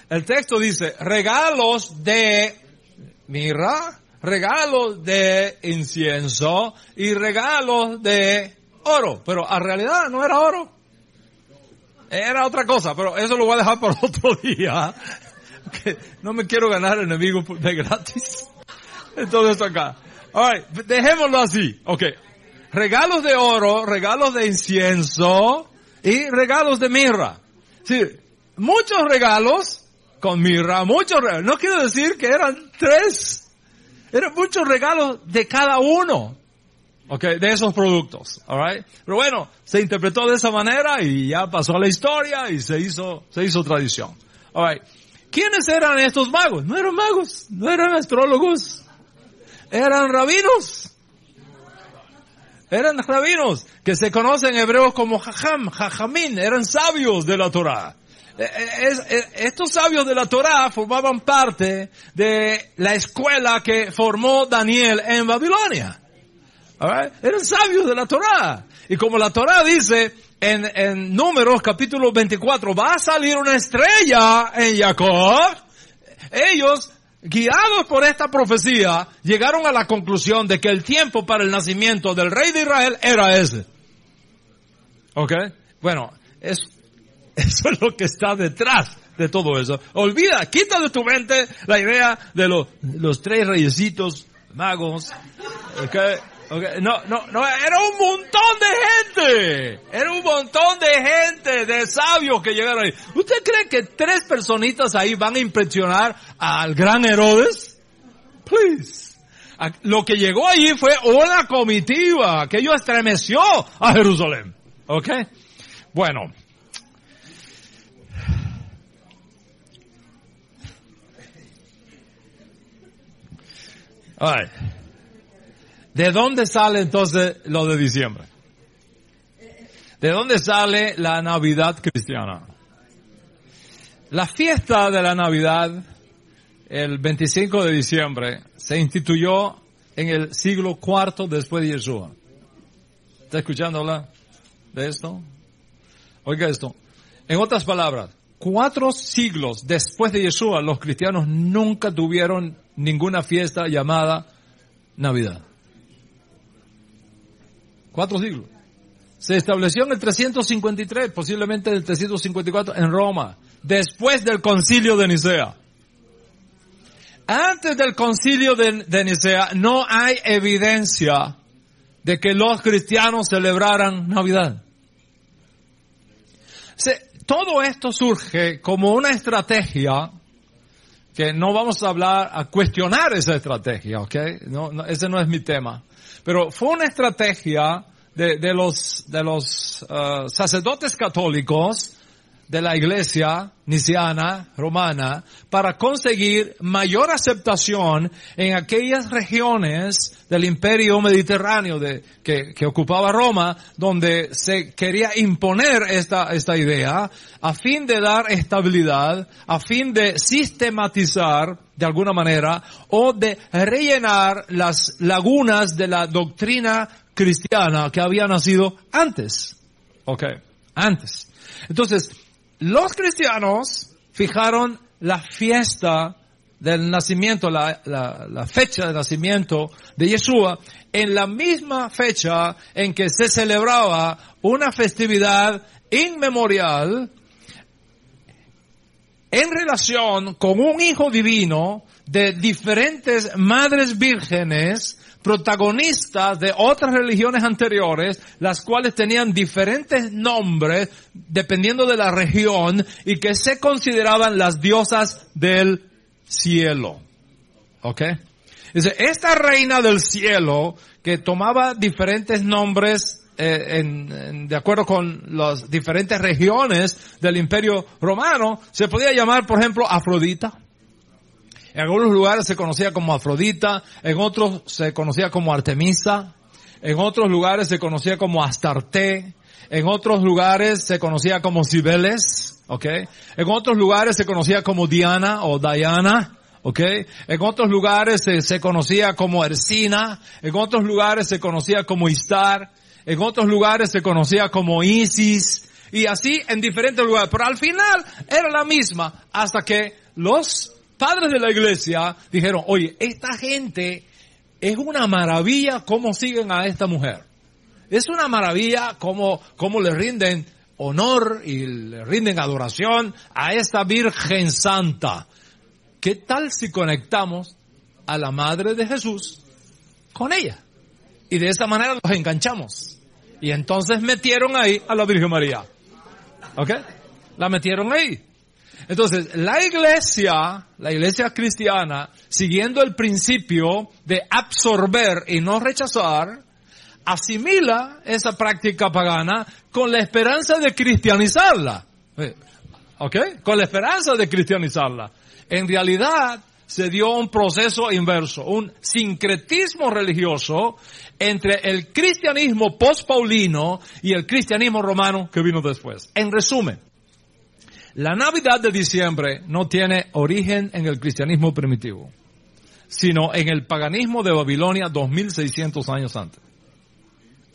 El texto dice regalos de mirra, regalos de incienso y regalos de oro. Pero en realidad no era oro. Era otra cosa, pero eso lo voy a dejar para <laughs> otro día. No me quiero ganar enemigos de gratis. Entonces acá. Alright, dejémoslo así. Ok. Regalos de oro, regalos de incienso y regalos de mirra. Sí, muchos regalos con mirra, muchos regalos. No quiero decir que eran tres. Eran muchos regalos de cada uno. Okay, de esos productos, alright. Pero bueno, se interpretó de esa manera y ya pasó a la historia y se hizo, se hizo tradición. All right. ¿Quiénes eran estos magos? No eran magos, no eran astrólogos, eran rabinos. Eran rabinos que se conocen en hebreo como jajam, jajamín, eran sabios de la Torah. Eh, eh, eh, estos sabios de la Torah formaban parte de la escuela que formó Daniel en Babilonia. Eran sabios de la Torah. Y como la Torah dice en, en Números capítulo 24, va a salir una estrella en Jacob, ellos guiados por esta profecía, llegaron a la conclusión de que el tiempo para el nacimiento del rey de Israel era ese. ¿Ok? Bueno, es, <laughs> eso es lo que está detrás de todo eso. Olvida, quita de tu mente la idea de los, los tres reyesitos magos. ¿Ok? Okay. No, no, no, era un montón de gente. Era un montón de gente, de sabios que llegaron ahí. ¿Usted cree que tres personitas ahí van a impresionar al gran Herodes? Please. Lo que llegó allí fue una comitiva que ello estremeció a Jerusalén. ¿Ok? Bueno. ¿De dónde sale entonces lo de diciembre? ¿De dónde sale la Navidad cristiana? La fiesta de la Navidad, el 25 de diciembre, se instituyó en el siglo IV después de Yeshua. ¿Está escuchando hablar de esto? Oiga esto. En otras palabras, cuatro siglos después de Yeshua, los cristianos nunca tuvieron ninguna fiesta llamada Navidad. Cuatro siglos. Se estableció en el 353, posiblemente en el 354, en Roma, después del concilio de Nicea. Antes del concilio de, Nicea no hay evidencia de que los cristianos celebraran Navidad. todo esto surge como una estrategia que no vamos a hablar, a cuestionar esa estrategia, ¿ok? No, ese no es mi tema. Pero fue una estrategia de, de los, de los uh, sacerdotes católicos de la iglesia niciana, romana, para conseguir mayor aceptación en aquellas regiones del imperio mediterráneo de, que, que, ocupaba Roma, donde se quería imponer esta, esta idea, a fin de dar estabilidad, a fin de sistematizar de alguna manera, o de rellenar las lagunas de la doctrina cristiana que había nacido antes. Ok, antes. Entonces, los cristianos fijaron la fiesta del nacimiento, la, fecha de nacimiento de Yeshua, en la misma fecha en que se celebraba una festividad inmemorial en relación con un hijo divino de diferentes madres vírgenes protagonistas de otras religiones anteriores, las cuales tenían diferentes nombres dependiendo de la región y que se consideraban las diosas del cielo. ¿Ok? Dice, esta reina del cielo que tomaba diferentes nombres eh, de acuerdo con las diferentes regiones del imperio romano, se podía llamar, por ejemplo, Afrodita en algunos lugares se conocía como Afrodita, en otros se conocía como Artemisa, en otros lugares se conocía como Astarte, en otros lugares se conocía como Cibeles, ¿ok? En otros lugares se conocía como Diana o Diana, ¿ok? En otros lugares se, se conocía como Ersina, en otros lugares se conocía como Istar, en otros lugares se conocía como Isis, y así en diferentes lugares, pero al final era la misma hasta que los padres de la iglesia dijeron, oye, esta gente es una maravilla cómo siguen a esta mujer. Es una maravilla cómo, cómo le rinden honor y le rinden adoración a esta Virgen Santa. ¿Qué tal si conectamos a la Madre de Jesús con ella? Y de esa manera los enganchamos. Y entonces metieron ahí a la Virgen María. ¿Ok? La metieron ahí. Entonces, la iglesia, la iglesia cristiana, siguiendo el principio de absorber y no rechazar, asimila esa práctica pagana con la esperanza de cristianizarla. ¿ok? Con la esperanza de cristianizarla. En realidad se dio un proceso inverso, un sincretismo religioso entre el cristianismo post-paulino y el cristianismo romano que vino después. En resumen, la Navidad de diciembre no tiene origen en el cristianismo primitivo, sino en el paganismo de Babilonia 2600 años antes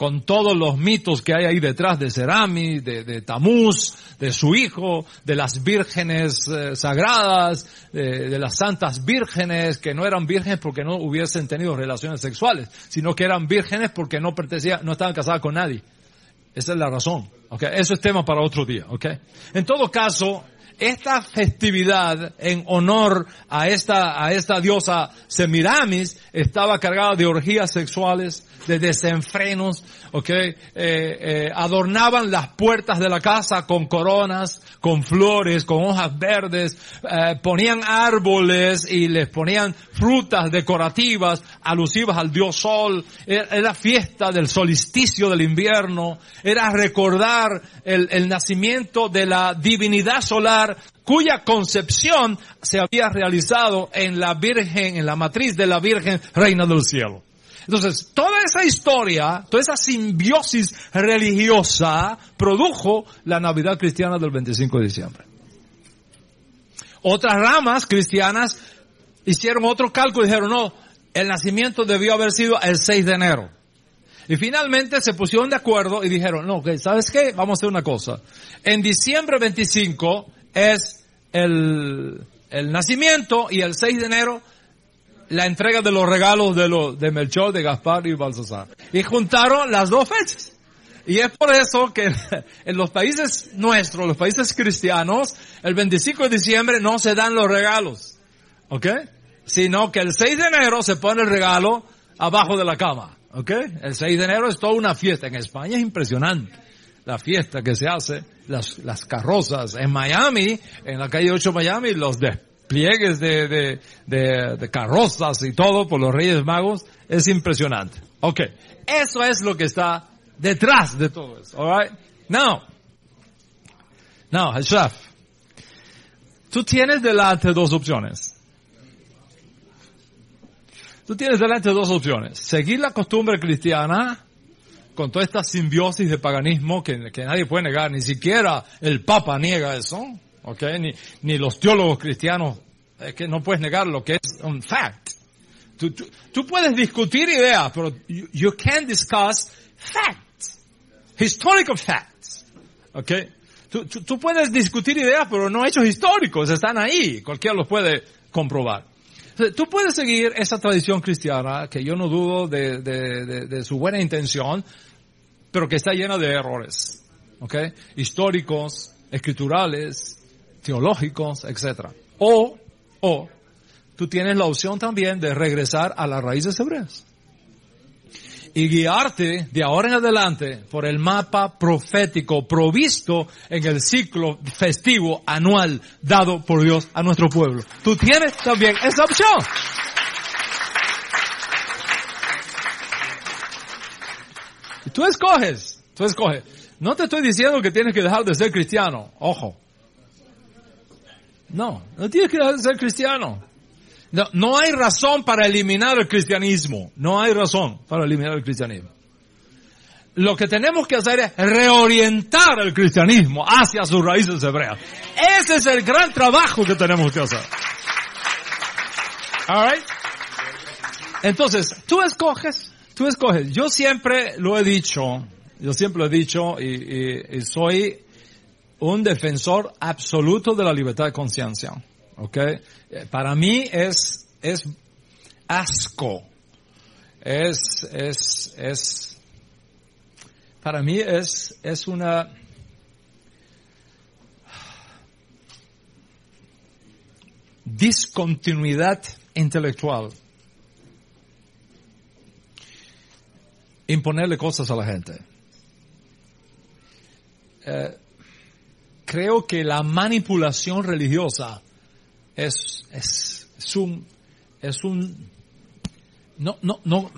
con todos los mitos que hay ahí detrás de Serami, de, de Tamuz, de su hijo, de las vírgenes eh, sagradas, de, de, las santas vírgenes que no eran vírgenes porque no hubiesen tenido relaciones sexuales, sino que eran vírgenes porque no pertenecían, no estaban casadas con nadie. Esa es la razón. Okay. Eso es tema para otro día. Okay. En todo caso, esta festividad en honor a esta, a esta diosa Semiramis estaba cargada de orgías sexuales, de desenfrenos, ok, eh, eh, adornaban las puertas de la casa con coronas, con flores, con hojas verdes, eh, ponían árboles y les ponían frutas decorativas alusivas al dios sol, era, fiesta del solsticio del invierno, era recordar el, el nacimiento de la divinidad solar cuya concepción se había realizado en la Virgen, en la matriz de la Virgen Reina del Cielo. Entonces, toda esa historia, toda esa simbiosis religiosa produjo la Navidad cristiana del 25 de diciembre. Otras ramas cristianas hicieron otro cálculo y dijeron, no, el nacimiento debió haber sido el 6 de enero. Y finalmente se pusieron de acuerdo y dijeron, no, ¿sabes qué? Vamos a hacer una cosa. En diciembre 25 es el, el nacimiento y el 6 de enero la entrega de los regalos de, los, de Melchor, de Gaspar y Balsasar. Y juntaron las dos fechas. Y es por eso que <laughs> en los países nuestros, los países cristianos, el 25 de diciembre no se dan los regalos. ¿Ok? Sino que el 6 de enero se pone el regalo abajo de la cama. ¿Ok? El 6 de enero es toda una fiesta. En España es impresionante la fiesta que se hace, las, las carrozas. En Miami, en la calle 8 Miami, los de pliegues de, de, de, de, carrozas y todo por los Reyes Magos, es impresionante. Ok, eso es lo que está detrás de todo eso. Alright? Now, now, chef, tú tienes delante dos opciones. Tú tienes delante dos opciones. Seguir la costumbre cristiana con toda esta simbiosis de paganismo que, que nadie puede negar, ni siquiera el Papa niega eso Okay, ni, ni los teólogos cristianos, es que no puedes negar lo que es un fact. Tú, tú, tú puedes discutir ideas, pero you, you can't discuss facts. Historical facts. Okay? Tú, tú, tú, puedes discutir ideas, pero no hechos históricos, están ahí, cualquiera los puede comprobar. Tú puedes seguir esa tradición cristiana, que yo no dudo de, de, de, de su buena intención, pero que está llena de errores, ¿ok? Históricos, escriturales, teológicos, etc. O, o, tú tienes la opción también de regresar a las raíces hebreas. Y guiarte de ahora en adelante por el mapa profético provisto en el ciclo festivo anual dado por Dios a nuestro pueblo. Tú tienes también esa opción. Y tú escoges, tú escoges. No te estoy diciendo que tienes que dejar de ser cristiano, ojo. No, no tienes que ser cristiano. No, no hay razón para eliminar el cristianismo. No hay razón para eliminar el cristianismo. Lo que tenemos que hacer es reorientar el cristianismo hacia sus raíces hebreas. Ese es el gran trabajo que tenemos que hacer. Alright? Entonces, tú escoges, tú escoges. Yo siempre lo he dicho, yo siempre lo he dicho y soy un defensor absoluto de la libertad de conciencia. ¿Ok? Para mí es, es asco. Es, es, es, para mí es, es una, discontinuidad intelectual. Imponerle cosas a la gente. Eh, creo que la manipulación religiosa es, es, es un, es un, no, no, no,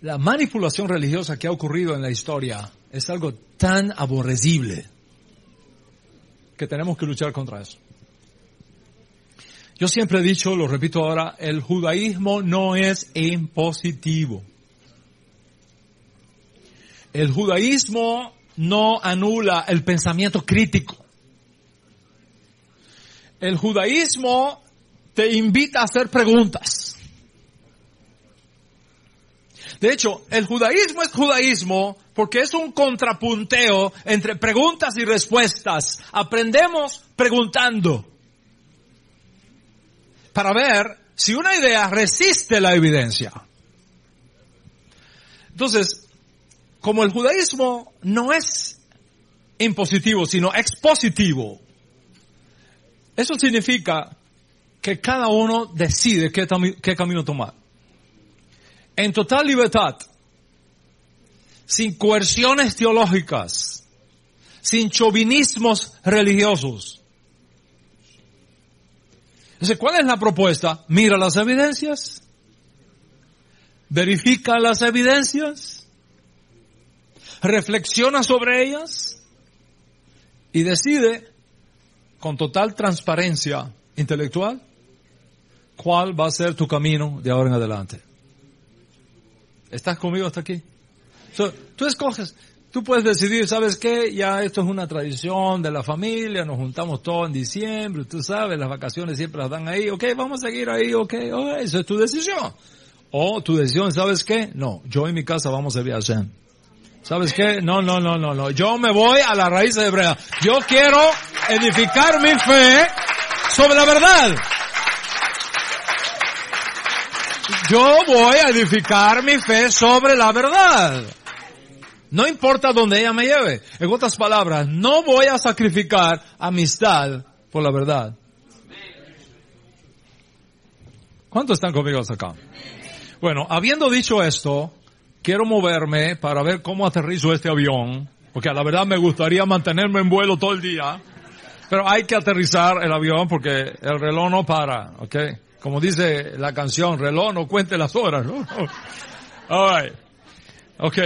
la manipulación religiosa que ha ocurrido en la historia es algo tan aborrecible. que tenemos que luchar contra eso. Yo siempre he dicho, lo repito ahora, el judaísmo no es impositivo. El judaísmo no anula el pensamiento crítico. El judaísmo te invita a hacer preguntas. De hecho, el judaísmo es judaísmo porque es un contrapunteo entre preguntas y respuestas. Aprendemos preguntando para ver si una idea resiste la evidencia. Entonces, como el judaísmo no es impositivo, sino expositivo, eso significa que cada uno decide qué, camino tomar. En total libertad, sin coerciones teológicas, sin chauvinismos religiosos, entonces, ¿cuál es la propuesta? Mira las evidencias, verifica las evidencias, reflexiona sobre ellas y decide con total transparencia intelectual cuál va a ser tu camino de ahora en adelante. ¿Estás conmigo hasta aquí? tú escoges, Tú puedes decidir, ¿sabes qué? Ya esto es una tradición de la familia, nos juntamos todos en diciembre, tú sabes, las vacaciones siempre las dan ahí, ok, vamos a seguir ahí, ok, okay eso es tu decisión. O tu decisión, ¿sabes qué? No, yo en mi casa vamos a servir a Hashem. ¿Sabes qué? No, no, no, no, no. Yo me voy a la raíz hebrea. Yo quiero edificar mi fe sobre la verdad. Yo voy a edificar mi fe sobre la verdad. No importa dónde ella me lleve. En otras palabras, no voy a sacrificar amistad por la verdad. ¿Cuántos están conmigo hasta acá? Bueno, habiendo dicho esto, quiero moverme para ver cómo aterrizo este avión, porque la verdad me gustaría mantenerme en vuelo todo el día, pero hay que aterrizar el avión porque el reloj no para, ¿ok? Como dice la canción, reloj no cuente las horas, ¿no? <laughs> All Ok,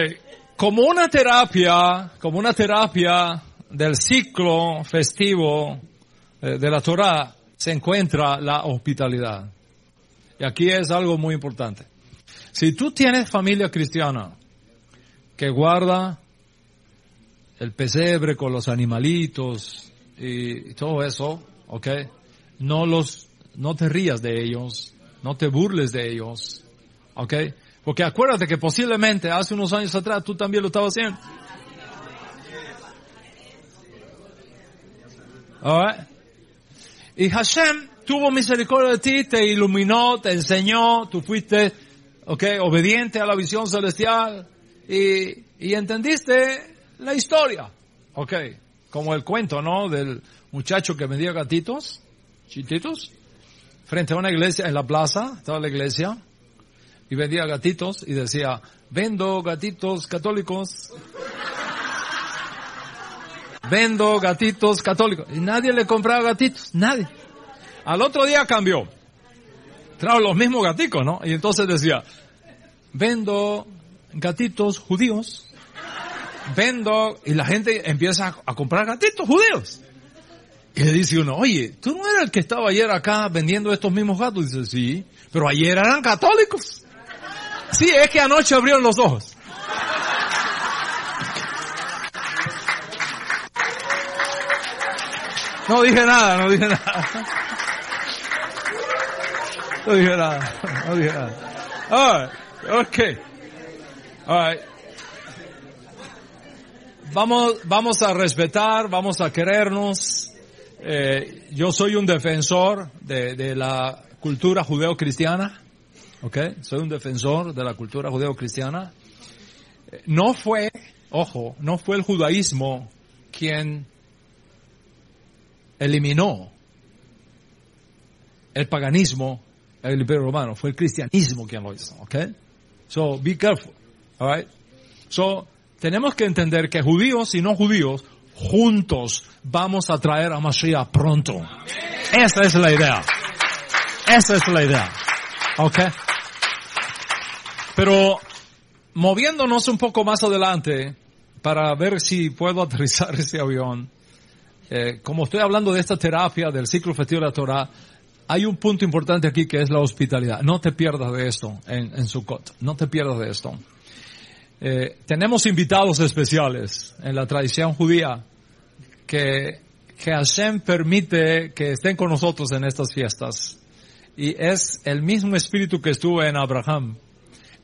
como una terapia, como una terapia del ciclo festivo eh, de la Torah, se encuentra la hospitalidad. Y aquí es algo muy importante. Si tú tienes familia cristiana que guarda el pesebre con los animalitos y todo eso, ¿ok? No los, no te rías de ellos, no te burles de ellos, ¿ok? Porque acuérdate que posiblemente hace unos años atrás tú también lo estabas haciendo. Y Hashem tuvo misericordia de ti, te iluminó, te enseñó, tú fuiste, okay, obediente a la visión celestial y, y entendiste la historia. Ok, como el cuento, ¿no? Del muchacho que vendía gatitos, chititos, frente a una iglesia en la plaza, estaba la iglesia, y vendía gatitos y decía, vendo gatitos católicos. <laughs> Vendo gatitos católicos. Y nadie le compraba gatitos, nadie. Al otro día cambió. Trajo los mismos gaticos, ¿no? Y entonces decía, vendo gatitos judíos. Vendo, y la gente empieza a comprar gatitos judíos. Y le dice uno, oye, ¿tú no eras el que estaba ayer acá vendiendo estos mismos gatos? Dice, sí, pero ayer eran católicos. Sí, es que anoche abrieron los ojos. No dije nada, no dije nada. No dije nada, no dije nada. Alright, okay. Alright. Vamos, vamos a respetar, vamos a querernos. Eh, yo soy un defensor de, de la cultura judeo-cristiana. ¿ok? Soy un defensor de la cultura judeo-cristiana. No fue, ojo, no fue el judaísmo quien eliminó el paganismo el imperio romano, fue el cristianismo quien lo hizo, ¿ok? So, be careful, alright? So, tenemos que entender que judíos y no judíos, juntos vamos a traer a Mashiach pronto. Esa es la idea. Esa es la idea. ¿Ok? Pero moviéndonos un poco más adelante para ver si puedo aterrizar <laughs> ese avión, eh, como estoy hablando de esta terapia del ciclo festivo de la Torah, hay un punto importante aquí que es la hospitalidad. No te pierdas de esto en, en Sukkot. No te pierdas de esto. Eh, tenemos invitados especiales en la tradición judía que, que Hashem permite que estén con nosotros en estas fiestas. Y es el mismo espíritu que estuvo en Abraham,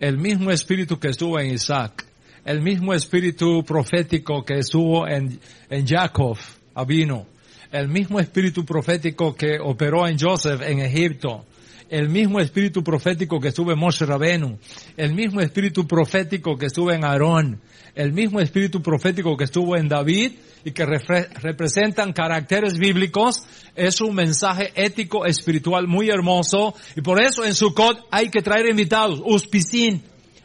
el mismo espíritu que estuvo en Isaac, el mismo espíritu profético que estuvo en, en Jacob, Abino, el mismo espíritu profético que operó en Joseph en Egipto, el mismo espíritu profético que estuvo en Moshe Rabenu, el mismo espíritu profético que estuvo en Aarón, el mismo espíritu profético que estuvo en David y que representan caracteres bíblicos, es un mensaje ético, espiritual muy hermoso. Y por eso en Sukkot hay que traer invitados, uspicín,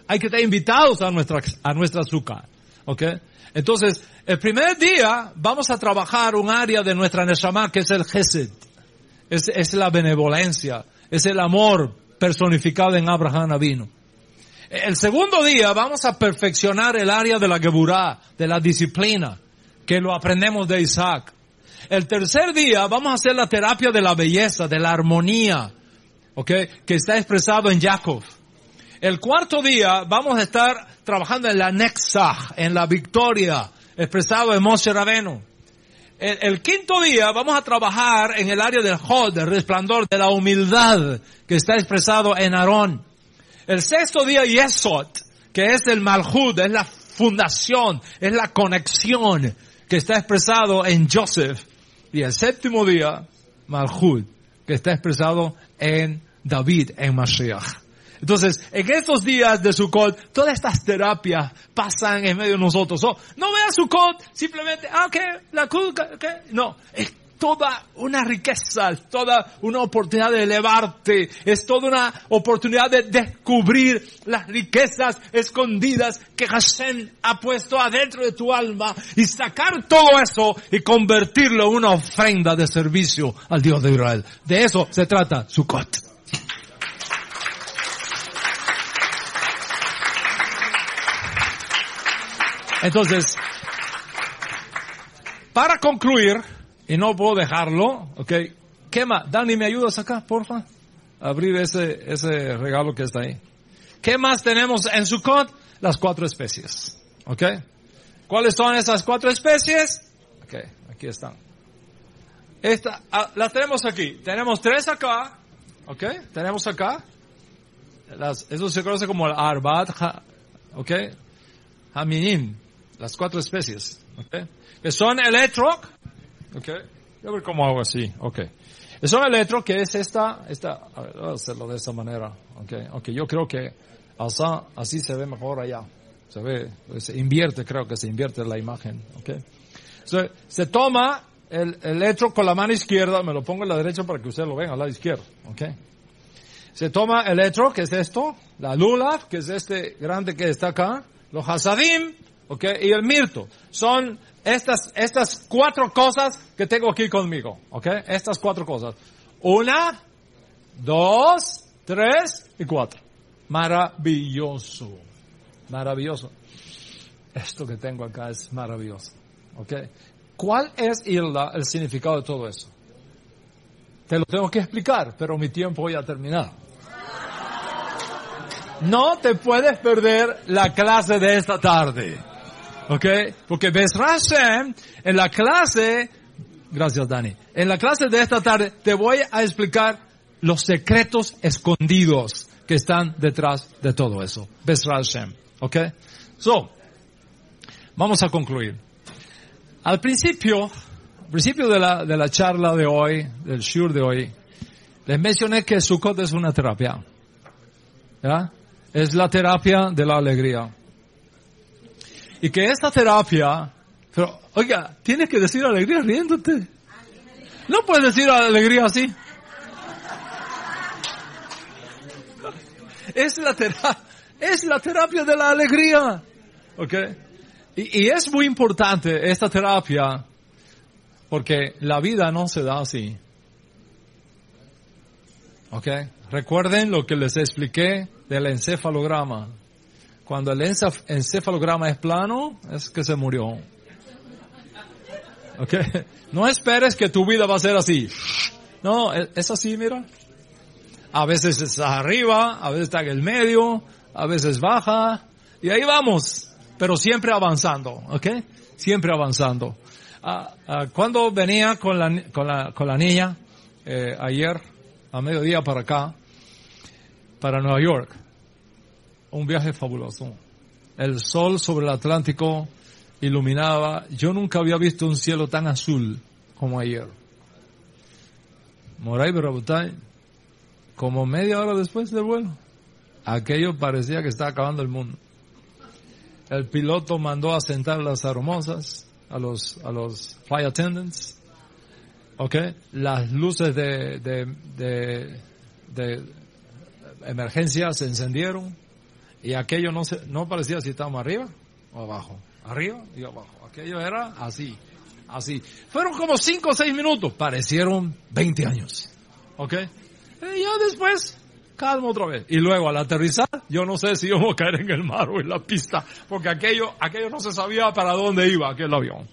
hay que traer invitados a nuestra, a nuestra azúcar, ¿ok? Entonces, el primer día vamos a trabajar un área de nuestra Neshama que es el Gesed. Es, es la benevolencia, es el amor personificado en Abraham Avino. El segundo día vamos a perfeccionar el área de la Geburah, de la disciplina, que lo aprendemos de Isaac. El tercer día vamos a hacer la terapia de la belleza, de la armonía, ¿ok? Que está expresado en Jacob. El cuarto día vamos a estar trabajando en la Nexah, en la victoria, expresado en Moshe Rabenu. El, quinto día vamos a trabajar en el área del Hod, del resplandor, de la humildad que está expresado en Aarón. El sexto día Yesod, que es el Malhud, es la fundación, es la conexión que está expresado en Joseph. Y el séptimo día, Malhud, que está expresado en David, en Mashiach. Entonces, en estos días de Sukkot, todas estas terapias pasan en medio de nosotros. Oh, no veas Sukkot, simplemente, ah, ¿qué? La culpa, ¿qué? No, es toda una riqueza, toda una oportunidad de elevarte, es toda una oportunidad de descubrir las riquezas escondidas que Hashem ha puesto adentro de tu alma y sacar todo eso y convertirlo en una ofrenda de servicio al Dios de Israel. De eso se trata Sukkot. Entonces, para concluir, y no puedo dejarlo, ok, ¿qué más? Dani, ¿me ayudas acá, porfa? Abrir ese, ese regalo que está ahí. ¿Qué más tenemos en Sukkot? Las cuatro especies, ok. ¿Cuáles son esas cuatro especies? Ok, aquí están. Esta, ah, las tenemos aquí. Tenemos tres acá, ok, tenemos acá. Las, eso se conoce como el Arbat, ok, Haminim, las cuatro especies, ¿ok? Que son electro, ¿ok? Yo ver cómo hago así, ¿ok? Que son electro, que es esta, esta, a ver, voy a hacerlo de esta manera, ¿ok? Ok, yo creo que así, así se ve mejor allá. Se ve, se invierte, creo que se invierte la imagen, ¿ok? Se, se toma el electro con la mano izquierda, me lo pongo en la derecha para que usted lo vea al lado izquierdo, ¿ok? Se toma el electro, que es esto, la lulav, que es este grande que está acá, los hasadim, ¿ok? Y el mirto. Son estas, estas cuatro cosas que tengo aquí conmigo, ¿ok? Estas cuatro cosas. Una, dos, tres y cuatro. Maravilloso. Maravilloso. Esto que tengo acá es maravilloso, ¿ok? ¿Cuál es Hilda, el significado de todo eso? Te lo tengo que explicar, pero mi tiempo ya ha terminado. No te puedes perder la clase de esta tarde. ¿Ok? Porque ves Hashem, en la clase, gracias Dani, en la clase de esta tarde te voy a explicar los secretos escondidos que están detrás de todo eso. Ves Hashem. ¿Ok? So, vamos a concluir. Al principio, al principio de la, de la charla de hoy, del shur de hoy, les mencioné que Sukkot es una terapia. ¿Ya? Es la terapia de la alegría. Y que esta terapia, pero, oiga, tienes que decir alegría riéndote. No puedes decir alegría así. Es la terapia, es la terapia de la alegría. ¿Ok? Y, y es muy importante esta terapia porque la vida no se da así. ¿Ok? Recuerden lo que les expliqué del encefalograma. Cuando el encefalograma es plano, es que se murió. ¿Ok? No esperes que tu vida va a ser así. No, e, es así, mira. A veces está arriba, a veces está en el medio, a veces baja, y ahí vamos, pero siempre avanzando, ¿ok? Siempre avanzando. Ah, ah, cuando venía con la, con la, con la niña, eh, ayer, a mediodía para acá, para Nueva York, un viaje fabuloso. El sol sobre el Atlántico iluminaba. Yo nunca había visto un cielo tan azul como ayer. Moray Berabutay, como media hora después del vuelo, aquello parecía que estaba acabando el mundo. El piloto mandó a sentar las hermosas, a los, a los flight attendants, ¿ok? Las luces de, de, de, de emergencia se encendieron y aquello no se, no parecía si estábamos arriba o abajo, arriba y abajo. Aquello era así, así. Fueron como cinco o seis minutos, parecieron 20 años, ¿ok? Y ya después, calmo otra vez. Y luego al aterrizar, yo no sé si íbamos a caer en el mar o en la pista, porque aquello, aquello no se sabía para dónde iba aquel avión.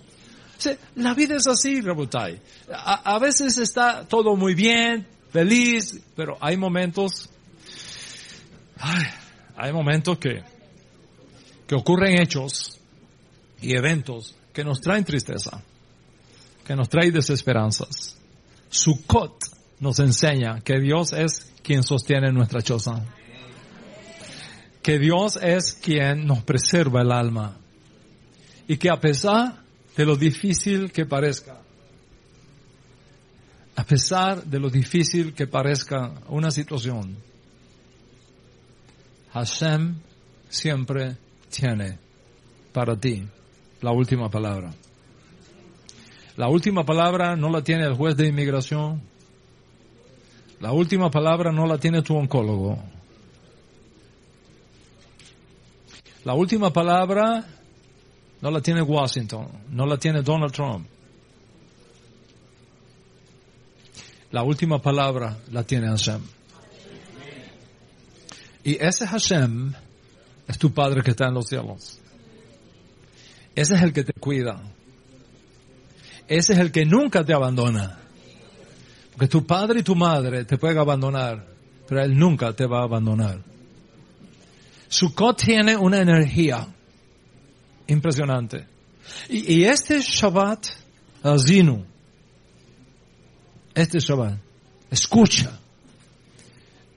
la vida es así, Rebutay. A, a veces está todo muy bien, feliz, pero hay momentos, ay, hay momentos que, que ocurren hechos y eventos que nos traen tristeza, que nos traen desesperanzas. Sukkot nos enseña que Dios es quien sostiene nuestra choza. Que Dios es quien nos preserva el alma. Y que a pesar de lo difícil que parezca, a pesar de lo difícil que parezca una situación, Hashem siempre tiene para ti la última palabra. La última palabra no la tiene el juez de inmigración. La última palabra no la tiene tu oncólogo. La última palabra no la tiene Washington, no la tiene Donald Trump. La última palabra la tiene Hashem. Y ese Hashem es tu Padre que está en los cielos. Ese es el que te cuida. Ese es el que nunca te abandona. Porque tu padre y tu madre te pueden abandonar, pero Él nunca te va a abandonar. Sukkot tiene una energía impresionante. Y, y este Shabbat, Azinu, este Shabbat, escucha,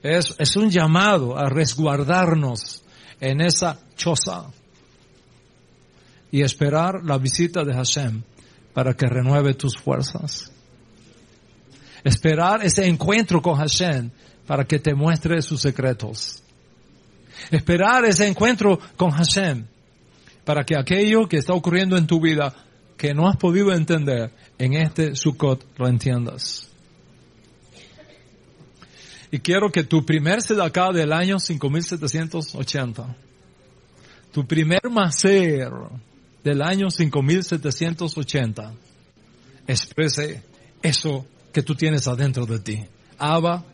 es, es un llamado a resguardarnos en esa choza y esperar la visita de Hashem para que renueve tus fuerzas. Esperar ese encuentro con Hashem para que te muestre sus secretos. Esperar ese encuentro con Hashem para que aquello que está ocurriendo en tu vida que no has podido entender en este Sukkot lo entiendas. Y quiero que tu primer acá del año 5780, tu primer macer del año 5780, exprese eso que tú tienes adentro de ti. Abba,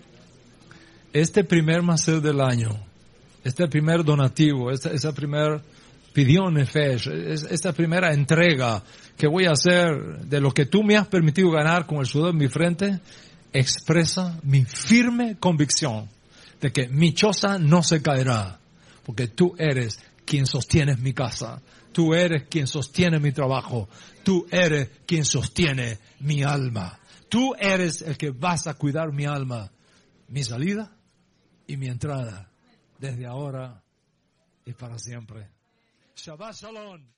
este primer macer del año, este primer donativo, esta, esa primer pidió Nefesh, esta primera entrega que voy a hacer de lo que tú me has permitido ganar con el sudor en mi frente, expresa mi firme convicción de que mi choza no se caerá, porque tú eres quien sostiene mi casa, tú eres quien sostiene mi trabajo, tú eres quien sostiene mi alma, tú eres el que vas a cuidar mi alma, mi salida y mi entrada, desde ahora y para siempre. Shabbat Shalom.